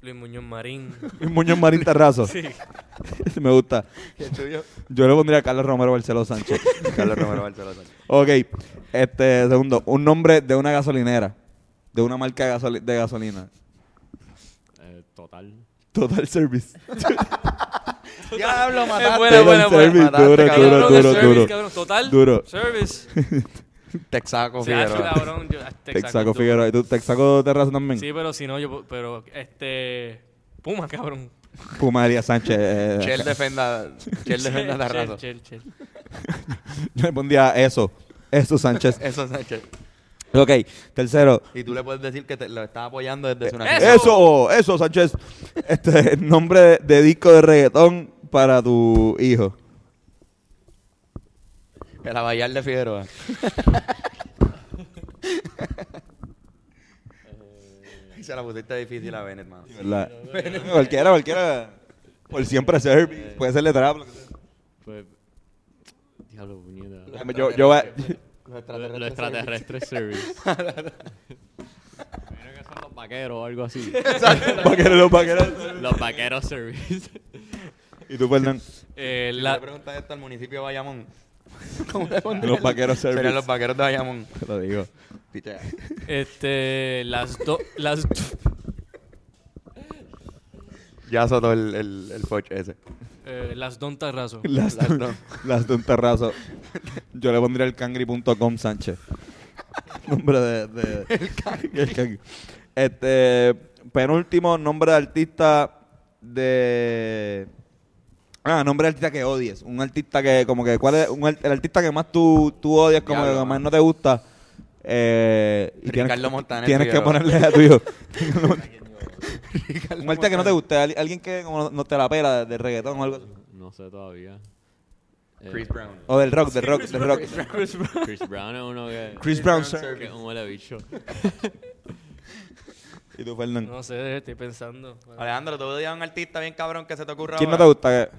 Luis Muñoz Marín. Luis Muñoz Marín Terrazo. Sí. Me gusta. ¿Y el tuyo? Yo le pondría a Carlos Romero Barceló Sánchez. Carlos Romero Barcelona. ok. Este, segundo, un nombre de una gasolinera. De una marca de, gasoli- de gasolina. Eh, total. Total Service. Diablo, mataste. buena. Service, Mataste, duro, cabrón. duro, duro, service, duro. cabrón. Total. Duro. Service. Texaco Figueroa. cabrón. yo- Texaco. Figueroa. ¿Y tú, Texaco Terrazo también? Sí, pero si no, yo. Pero este. Puma, cabrón. Pumaría Sánchez. eh, Chel defenda, Chel defenda de rato. Chel, chel, chel. Yo le pondría eso. Eso Sánchez. Eso, Sánchez. Ok. Tercero. Y tú le puedes decir que te, lo está apoyando desde su nacimiento. Eso, eso, Sánchez. Este, nombre de, de disco de reggaetón para tu hijo. El Abayar de Figueroa. Se la pusiste difícil a Bennett, mano. ¿Verdad? cualquiera, cualquiera. Por siempre service. Puede ser letrado. lo que sea. Pues. Diablo, puñeta. Yo, yo, voy a- Los Lo, lo extraterrestre service. Imagino que son los vaqueros o algo así. vaqueros, los vaqueros. los vaqueros service. ¿Y tú, Fernán? Eh, Si la- le preguntas esto al municipio de Bayamón, ¿cómo le? Los vaqueros service. Serían los vaqueros de Bayamón. Te lo digo. Pichea. este. Las dos. Las. Ya azotó el, el, el poch ese. Eh, las Don Tarrazo. Las, Las dos. las. Yo le pondría el cangri.com Sánchez. Nombre de. de el cangri. Este. Penúltimo, nombre de artista de. Ah, nombre de artista que odies. Un artista que, como que, ¿cuál es? Un, el artista que más tú, tú odias, como Diablo, que más no te gusta. Eh, y Ricardo tienes, Montaner Tienes que ponerle a tu hijo. un artista que no te guste, al- alguien que como no, no te la pela de, reggaetón o algo así. No sé todavía. Eh, Chris Brown. O del rock, del rock, del rock. Chris Brown es uno que. Chris Brown, Brown sir. que es un huele bicho. ¿Y tú, Fernán? No sé, estoy pensando. Alejandro, tú odias a un artista bien cabrón que se te ocurra ¿Quién no te ahora? gusta?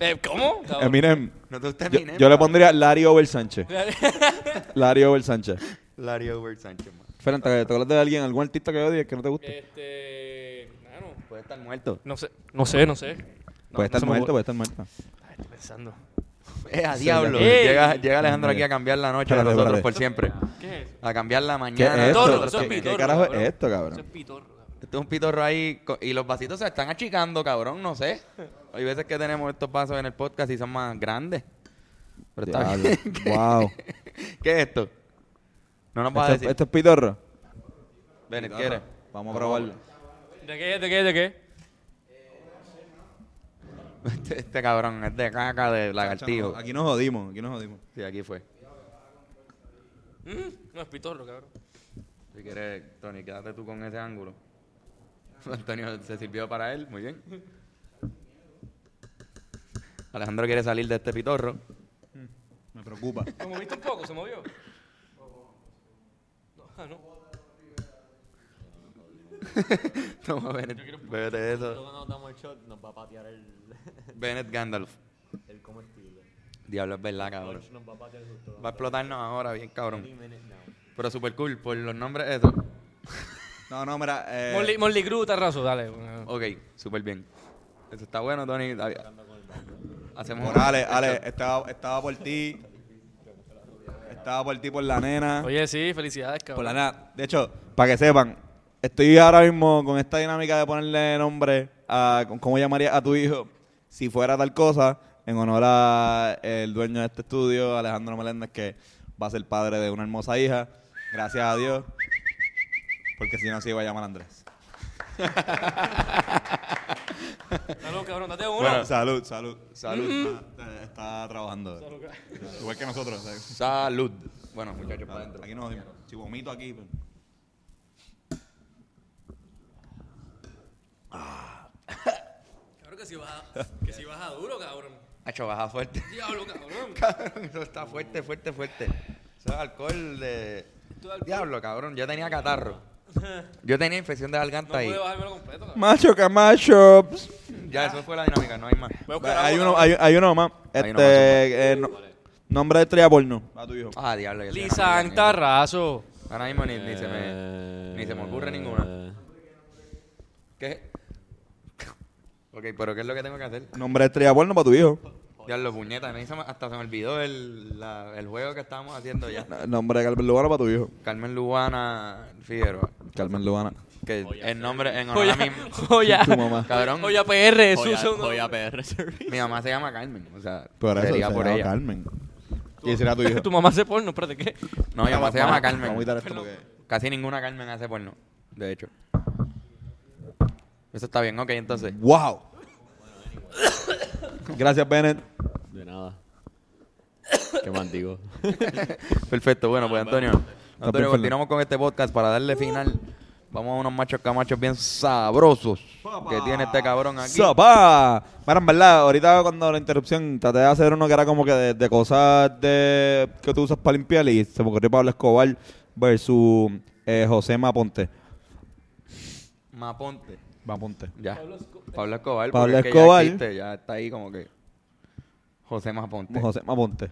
Eh, ¿Cómo? Cabrón. Eminem. ¿No te gusta Yo, Eminem? yo le pondría Larry Over Sánchez. Larry Over Sánchez. Larry Over Sánchez, mano. Fernán, ¿te te acuerdas de alguien, algún artista que odies que no te guste? Este. Bueno, Puede estar muerto. no sé, no sé, no sé. No, puede estar muerto, puede estar muerto. Ay, estoy pensando. Eh, a diablo. Ey. Llega, llega Alejandro aquí a cambiar la noche de Espérate, nosotros espérate. por siempre. ¿Qué es? A cambiar la ¿Qué mañana. es de esto? Pitorro, eso es ¿Qué, qué pitorro, carajo cabrón. es esto, Eso cabrón? es pitorro, cabrón. Este es un pitorro ahí y los vasitos se están achicando, cabrón, no sé. Hay veces que tenemos estos vasos en el podcast y son más grandes. Pero está bien. wow. ¿Qué es esto? No nos vas a ¿Esto, decir. esto es pitorro? Bennett, ¿quieres? Vamos a probarlo. ¿De qué? ¿De qué? ¿De qué? Este, este cabrón es de caca de lagartijo. Aquí nos jodimos, aquí nos jodimos. Sí, aquí fue. Mm, No es pitorro, cabrón. Si quieres, Tony, quédate tú con ese ángulo. Antonio se sirvió para él, muy bien. Alejandro quiere salir de este pitorro. Me preocupa. ¿Lo moviste un poco? ¿Se movió? No, ah, no. Toma, Bennett. Eso. Cuando nos damos el shot, nos va a patear el, Bennett Gandalf. el comestible. Diablo, es verdad, cabrón. Nos va a patear justo. Va a explotarnos ahora, bien cabrón. Pero super cool, por los nombres, eso. No, no, mira. Eh, Molly, Molly Cruz, Tarrazo, dale. Ok, súper bien. Eso está bueno, Tony. Hacemos por Ale, Ale, estaba, estaba por ti. Estaba por ti por la nena. Oye, sí, felicidades, Por la cabrón. nena. De hecho, para que sepan, estoy ahora mismo con esta dinámica de ponerle nombre a cómo llamaría a tu hijo si fuera tal cosa, en honor a el dueño de este estudio, Alejandro Meléndez, que va a ser padre de una hermosa hija. Gracias a Dios. Porque si no, se iba a llamar Andrés. Salud, cabrón, date uno. Bueno, salud, salud. Salud. Está, está trabajando. Igual que nosotros. ¿sabes? Salud. Bueno, muchachos, para adentro. Aquí no, si vomito aquí. pues. Claro que si baja, que si baja duro, cabrón. Hacho, baja fuerte. Diablo, cabrón. cabrón, eso está fuerte, fuerte, fuerte. Eso es alcohol de... Diablo, cabrón, yo tenía catarro. Yo tenía infección de No garganta ahí. pude bajármelo completo, cabrón. Macho Camacho. Ya, eso fue la dinámica, no hay más. Voy a buscar Hay agua, uno, cabrón. hay, hay uno más. Hay uno Este, eh, no- nombre de estrella porno. A tu hijo. Ah, diablo. llama- Antarrazo. Ahora mismo ni, ni se me... Ni se me ocurre ninguna. ¿Qué? ok, pero ¿qué es lo que tengo que hacer? Nombre de estrella porno para tu hijo. Diablo, puñeta, me hizo- hasta se me olvidó el, la- el juego que estábamos haciendo ya. No- Nombre de Carmen Lubana para tu hijo. Carmen Lubana Figueroa. Carmen Lubana. Que el nombre en honor Joya, a mi... joya. Tu mamá. Cabrón, Joya PR, eso Joya, un Joya PR Service. mi mamá se llama Carmen. O sea, Por eso sería se por llama ella. Carmen. Y será tu hijo. Tu mamá hace porno, espérate, ¿qué? No, mi mamá se llama Carmen. Vamos a quitar esto porque... Casi ninguna Carmen hace porno, de hecho. Eso está bien, ok, entonces. ¡Wow! Gracias, Bennett. De nada. Qué mantigo. Perfecto, bueno, pues Antonio. Antonio, continuamos con este podcast para darle final. Vamos a unos machos camachos bien sabrosos que tiene este cabrón aquí. ¡Sopa! Bueno, en verdad, ahorita cuando la interrupción traté de hacer uno que era como que de, de cosas de que tú usas para limpiar y se me ocurrió Pablo Escobar versus eh, José Maponte. Maponte. Maponte. Ya. Pablo Escobar. Pablo porque es que Escobar. Ya, existe, ya está ahí como que. José Maponte. José Maponte.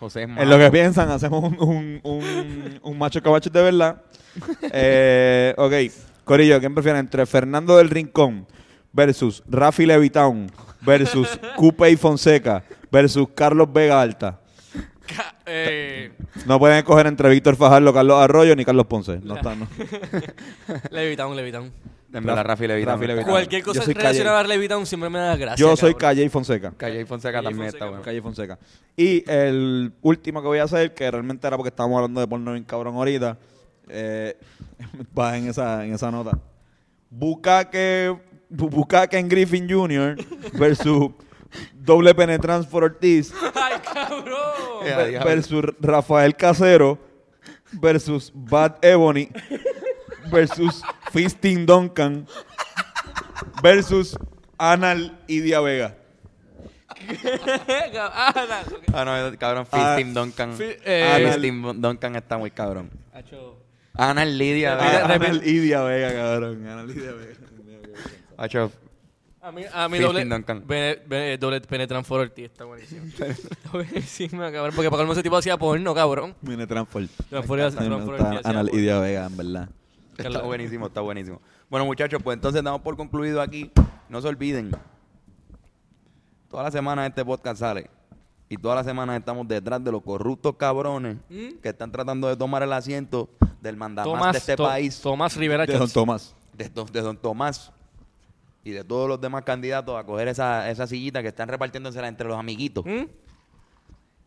José es En lo que piensan, hacemos un, un, un, un macho cabacho de verdad. eh, ok, Corillo, ¿quién prefiere entre Fernando del Rincón versus Rafi Levitown versus Cupe y Fonseca versus Carlos Vega Alta? Eh, No pueden escoger entre Víctor Fajardo, Carlos Arroyo ni Carlos Ponce. No están, no. Levitown, Levitown. En verdad, Rafi Levitown. Rafi Levitown. Cualquier cosa Yo soy relacionada a Levitown siempre me da gracia. Yo soy cabrón. Calle y Fonseca. Calle y Fonseca Calle también Fonseca, está bueno. Calle Fonseca. Y el último que voy a hacer, que realmente era porque estábamos hablando de porno bien cabrón ahorita, eh, va en esa, en esa nota. Bucaque, Bu- Bucaque en Griffin Jr. versus doble penetrance for Ortiz ¡Ay, cabrón! Ya, diablo. versus Rafael Casero versus Bad Ebony versus Fisting Duncan versus Anal Idia Vega. ah, no. Ah, no, cabrón, Ah, Fisting Duncan. Fi- eh, Fisting Duncan está muy cabrón. Hacho. Ana Lidia. Vega. repite. Anal Idia Vega, cabrón. Anal Idia Vega. Hacho, A mí, a mí doble, Duncan. bene- bene- doble penetran for Ortiz está buenísimo. buenísimo, cabrón. Porque para colmo ese tipo hacía porno, cabrón. Ortiz hacía Anal. Idia Vega, en verdad. Está buenísimo, está buenísimo. Bueno, muchachos, pues entonces damos por concluido aquí. No se olviden. Toda la semana este podcast sale. Y toda la semana estamos detrás de los corruptos cabrones ¿Mm? que están tratando de tomar el asiento del mandamás Tomás, de este To- país, Tomás Rivera De Don. Tomás. de, de don Tomás y de todos los demás candidatos a coger esa, esa sillita que están repartiéndosela entre los amiguitos. ¿Mm?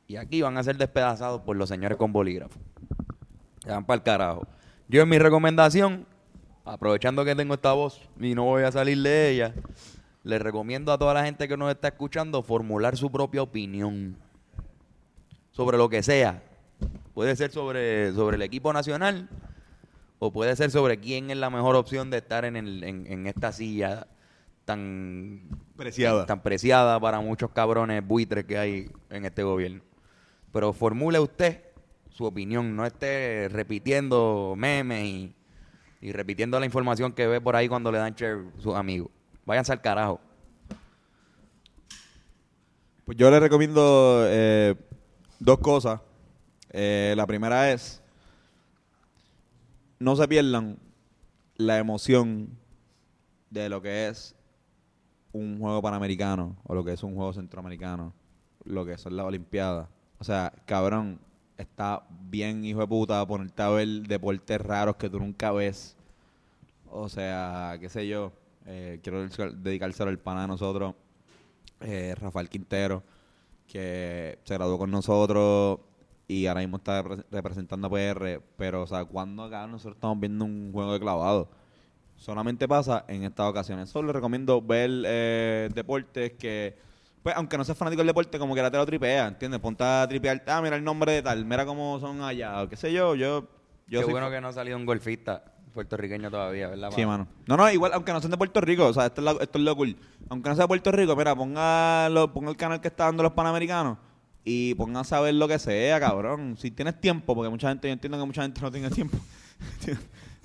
Y aquí van a ser despedazados por los señores con bolígrafo. Se van para el carajo. Yo en mi recomendación, aprovechando que tengo esta voz y no voy a salir de ella, les recomiendo a toda la gente que nos está escuchando formular su propia opinión sobre lo que sea. Puede ser sobre, sobre el equipo nacional o puede ser sobre quién es la mejor opción de estar en, el- en, en esta silla tan Preciada. tan preciada para muchos cabrones buitres que hay en este gobierno. Pero formule usted su opinión, no esté repitiendo memes y Y repitiendo la información que ve por ahí cuando le dan share sus amigos. Váyanse al carajo. Pues yo les recomiendo eh, dos cosas. Eh, la primera es, no se pierdan la emoción de lo que es un juego panamericano o lo que es un juego centroamericano, lo que son las Olimpiadas. O sea, cabrón, está bien hijo de puta ponerte a ver deportes raros que tú nunca ves. O sea, qué sé yo, eh, quiero dedicárselo al pana de nosotros, eh, Rafael Quintero, que se graduó con nosotros y ahora mismo está repre- representando a PR. Pero, o sea, cuando acá nosotros estamos viendo un juego de clavado? Solamente pasa en estas ocasiones. Solo les recomiendo ver eh, deportes que, pues, aunque no seas fanático del deporte, como que te lo tripea, ¿entiendes? Ponte a tripear, ah, mira el nombre de tal, mira cómo son allá, o qué sé yo, yo... yo Qué bueno que no ha salido un golfista puertorriqueño todavía, ¿verdad? Sí, mano. No, no, igual, aunque no sean de Puerto Rico, o sea, esto es, la- esto es lo cool. Aunque no sea de Puerto Rico, mira, ponga, lo- ponga el canal que está dando los Panamericanos y ponga a saber lo que sea, cabrón. Si tienes tiempo, porque mucha gente, yo entiendo que mucha gente no tiene tiempo.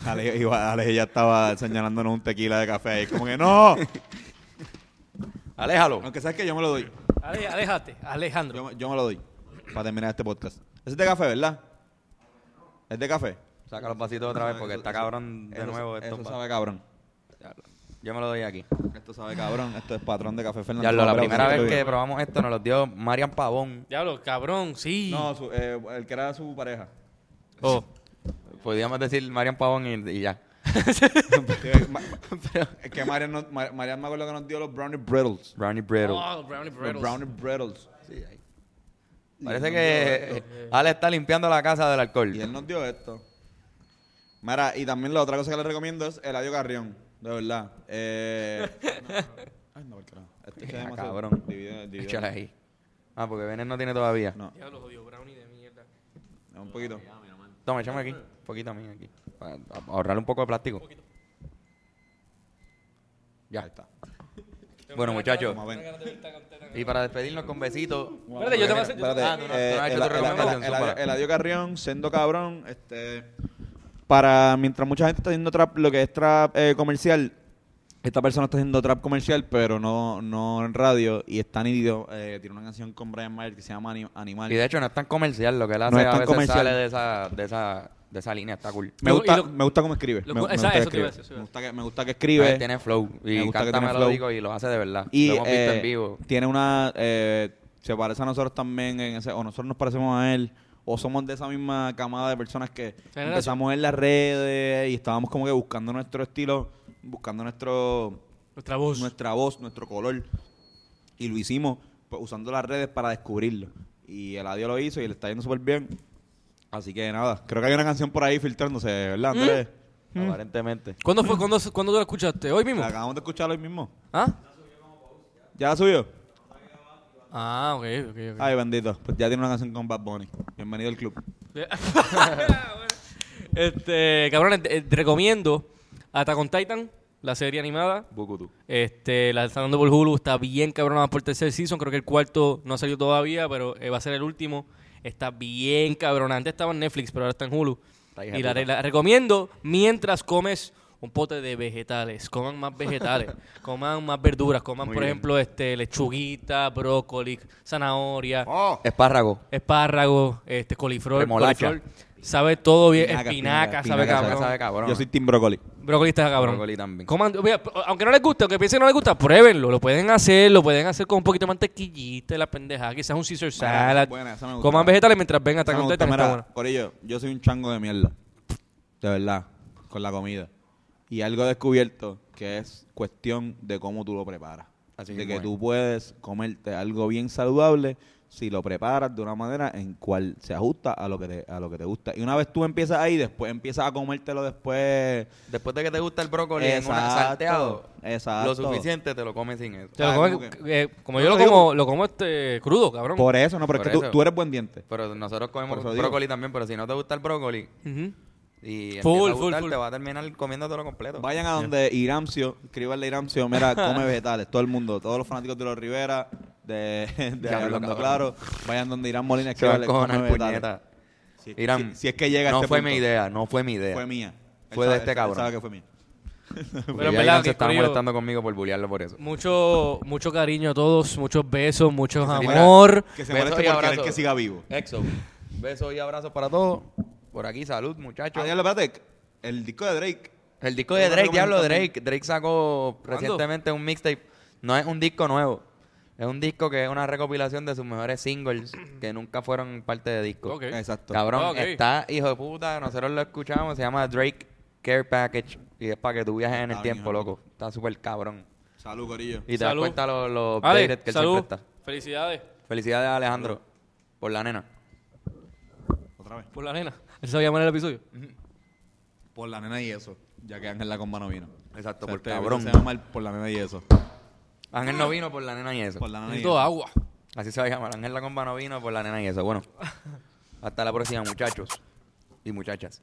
Ale, iba- Ale ya estaba señalándonos un tequila de café ahí, como que no. Aléjalo. Aunque sabes que yo me lo doy. Ale- aléjate, Alejandro. Yo, me- yo me lo doy para terminar este podcast. Ese es de café, ¿verdad? ¿Es de café? Saca los vasitos otra vez porque está cabrón de Eso- nuevo esto. Eso sabe cabrón. Yo me lo doy aquí. Esto sabe cabrón. Esto es patrón de café Fernando. Ya lo, la primera vez que bien. probamos esto nos lo dio Marian Pavón. Diablo, cabrón, sí. No, su- eh, el que era su pareja. Oh. Podríamos decir Marian Pavón y, y ya. Es que Marian, no, Ma- Marian me acuerdo que nos dio los brownie brittles. Brownie Brittle. Oh, brownie Los Brittles. brownie brittles. Parece que Ale está limpiando la casa del alcohol. Y él nos dio esto. Mira, y también la otra cosa que le recomiendo es Eladio Carrión. De verdad. Eh, Ay, no, por carajo. Este es Ah, demasiado- cabrón. divide- divide- Échale ahí. Ah, porque Benes no tiene todavía. No, Diablo, jodido, brownie de mierda. un poquito. Toma, échame aquí. Un poquito a mí aquí. Para ahorrar un poco de plástico. Ya. Ahí está. Bueno, muchachos. Y para despedirnos con besitos. Espérate, yo te voy a hacer- Ah, Eh, el-. Eladio Carrión, siendo cabrón, este, para mientras mucha gente está haciendo trap, lo que es trap eh, comercial, esta persona está haciendo trap comercial, pero no, no en radio, y está nítido. Eh, tiene una canción con Brian Mayer que se llama Ani- Animal. Y de hecho no es tan comercial. Lo que él hace No es a tan veces comercial. sale de esa, de esa, de esa línea. Está cool. me, Lo- gusta, y lo- me gusta cómo escribe. lo- me, me esa- gusta que eso te iba a escribe. decir, eso Me iba a gusta que, me gusta que Él escribe. tiene flow. Me Y gusta que canta tiene flow. melódico y lo hace de verdad. Y lo hemos visto eh, en vivo. tiene una. eh, se parece a nosotros también, en ese, o nosotros nos parecemos a él, o somos de esa misma camada de personas que Generación. empezamos en las redes y estábamos como que buscando nuestro estilo, buscando nuestro Nuestra voz. nuestra voz, nuestro color. Y lo hicimos pues, usando las redes para descubrirlo. Y el adiós lo hizo y le está yendo súper bien. Así que nada, creo que hay una canción por ahí filtrándose, ¿verdad, Andrés? Aparentemente. ¿Cuándo fue? ¿Cuándo, ¿Cuándo tú la escuchaste? ¿Hoy mismo? La acabamos de escuchar hoy mismo. ¿Ah? ¿Ya la subió? Ah, ok, ok, ok. Ay, bendito. Pues ya tiene una canción con Bad Bunny. Bienvenido al club. este, cabrones, te, te recomiendo Attack on Titan, la serie animada. Bukutu. Este, la están dando por Hulu, está bien cabrona por el tercer season, creo que el cuarto no ha salido todavía, pero eh, va a ser el último. Está bien cabrona. Antes estaba en Netflix, pero ahora está en Hulu. Y la, recomiendo mientras comes un pote de vegetales. Coman más vegetales, coman más verduras, coman, Muy por bien. ejemplo, este lechuguita, brócoli, zanahoria, Espárrago. espárrago, este coliflor, Remolacha. coliflor. Sabe todo bien, Espinaca, espinaca, espinaca, sabe cabrón. Sabe cabrón. Yo soy Team Broccoli. Brócoli está cabrón. Brócoli también. Coman, mira, aunque no les guste, aunque piensen que no les gusta, pruébenlo. Lo pueden hacer, lo pueden hacer con un poquito de mantequillita y la pendeja. Quizás un Caesar salad. buena, esa me gusta. Coman vegetales mientras ven Attack Esa on me gusta. Titan, está Mira, bueno. Corillo, yo soy un chango de mierda. De verdad. Con la comida. Y algo he descubierto que es cuestión de cómo tú lo preparas. Así de que es. tú puedes comerte algo bien saludable si lo preparas de una manera en cual se ajusta a lo que te, a lo que te gusta. Y una vez tú empiezas ahí, después empiezas a comértelo después. Después de que te gusta el brócoli en una salteado, exacto. lo suficiente te lo comes sin eso. Te lo Ah, comes- como que- eh, como No, yo lo digo- como, lo como este crudo, cabrón. Por eso, no, pero Por es que tú, tú eres buen diente. Pero nosotros comemos brócoli también, pero si no te gusta el brócoli y Full, a full, gustar, full. te va a terminar comiéndotelo completo. Vayan a donde Iramcio, escribanle Iramcio, mira, come vegetales, todo el mundo, todos los fanáticos de los Rivera, de, Hablando cabrón. Claro, vayan donde Irán Molina, Se va a cojonar, puñeta. Si, Irán, si- si es que llega a no este fue punto. mi idea, no fue mi idea. Fue mía. fue de sabe- este él cabrón. sabe que fue mío. Pero Pero en verdad se estaba molestando conmigo por bullearlo por eso. Mucho, mucho cariño a todos, muchos besos, mucho mira, amor. Que se Besos moleste por querer abrazos. que siga vivo. Exo. Besos y abrazos para todos. Por aquí, salud, muchachos. Ah, diablo, espérate. El disco de Drake. El disco de Drake, diablo, Drake. Drake sacó recientemente un mixtape. No es un disco nuevo. Es un disco que es una recopilación de sus mejores singles que nunca fueron parte de disco. Ok. Exacto. Cabrón, Ok. está hijo de puta. Nosotros lo escuchamos. Se llama Drake Care Package. Y es para que tú viajes en el Está bien, tiempo, loco. Está súper cabrón. Salud, Corillo. Y te Salud. das cuenta lo, lo Ale, updated que él salud. siempre está. Felicidades Felicidades a Alejandro por la nena. Otra vez. por la nena. Él se va a llamar el episodio. Por la nena y eso. Ya que Ángel la comba no vino. Exacto, O sea, por este cabrón. Se llama el por la nena y eso. Ángel no vino por la nena y eso. Por la nena y Necesito eso. agua. Así se va a llamar. Ángel la comba no vino por la nena y eso. Bueno, hasta la próxima, muchachos y muchachas.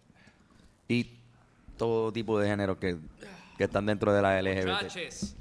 Y todo tipo de género que, que están dentro de la LGBT. Muchaches.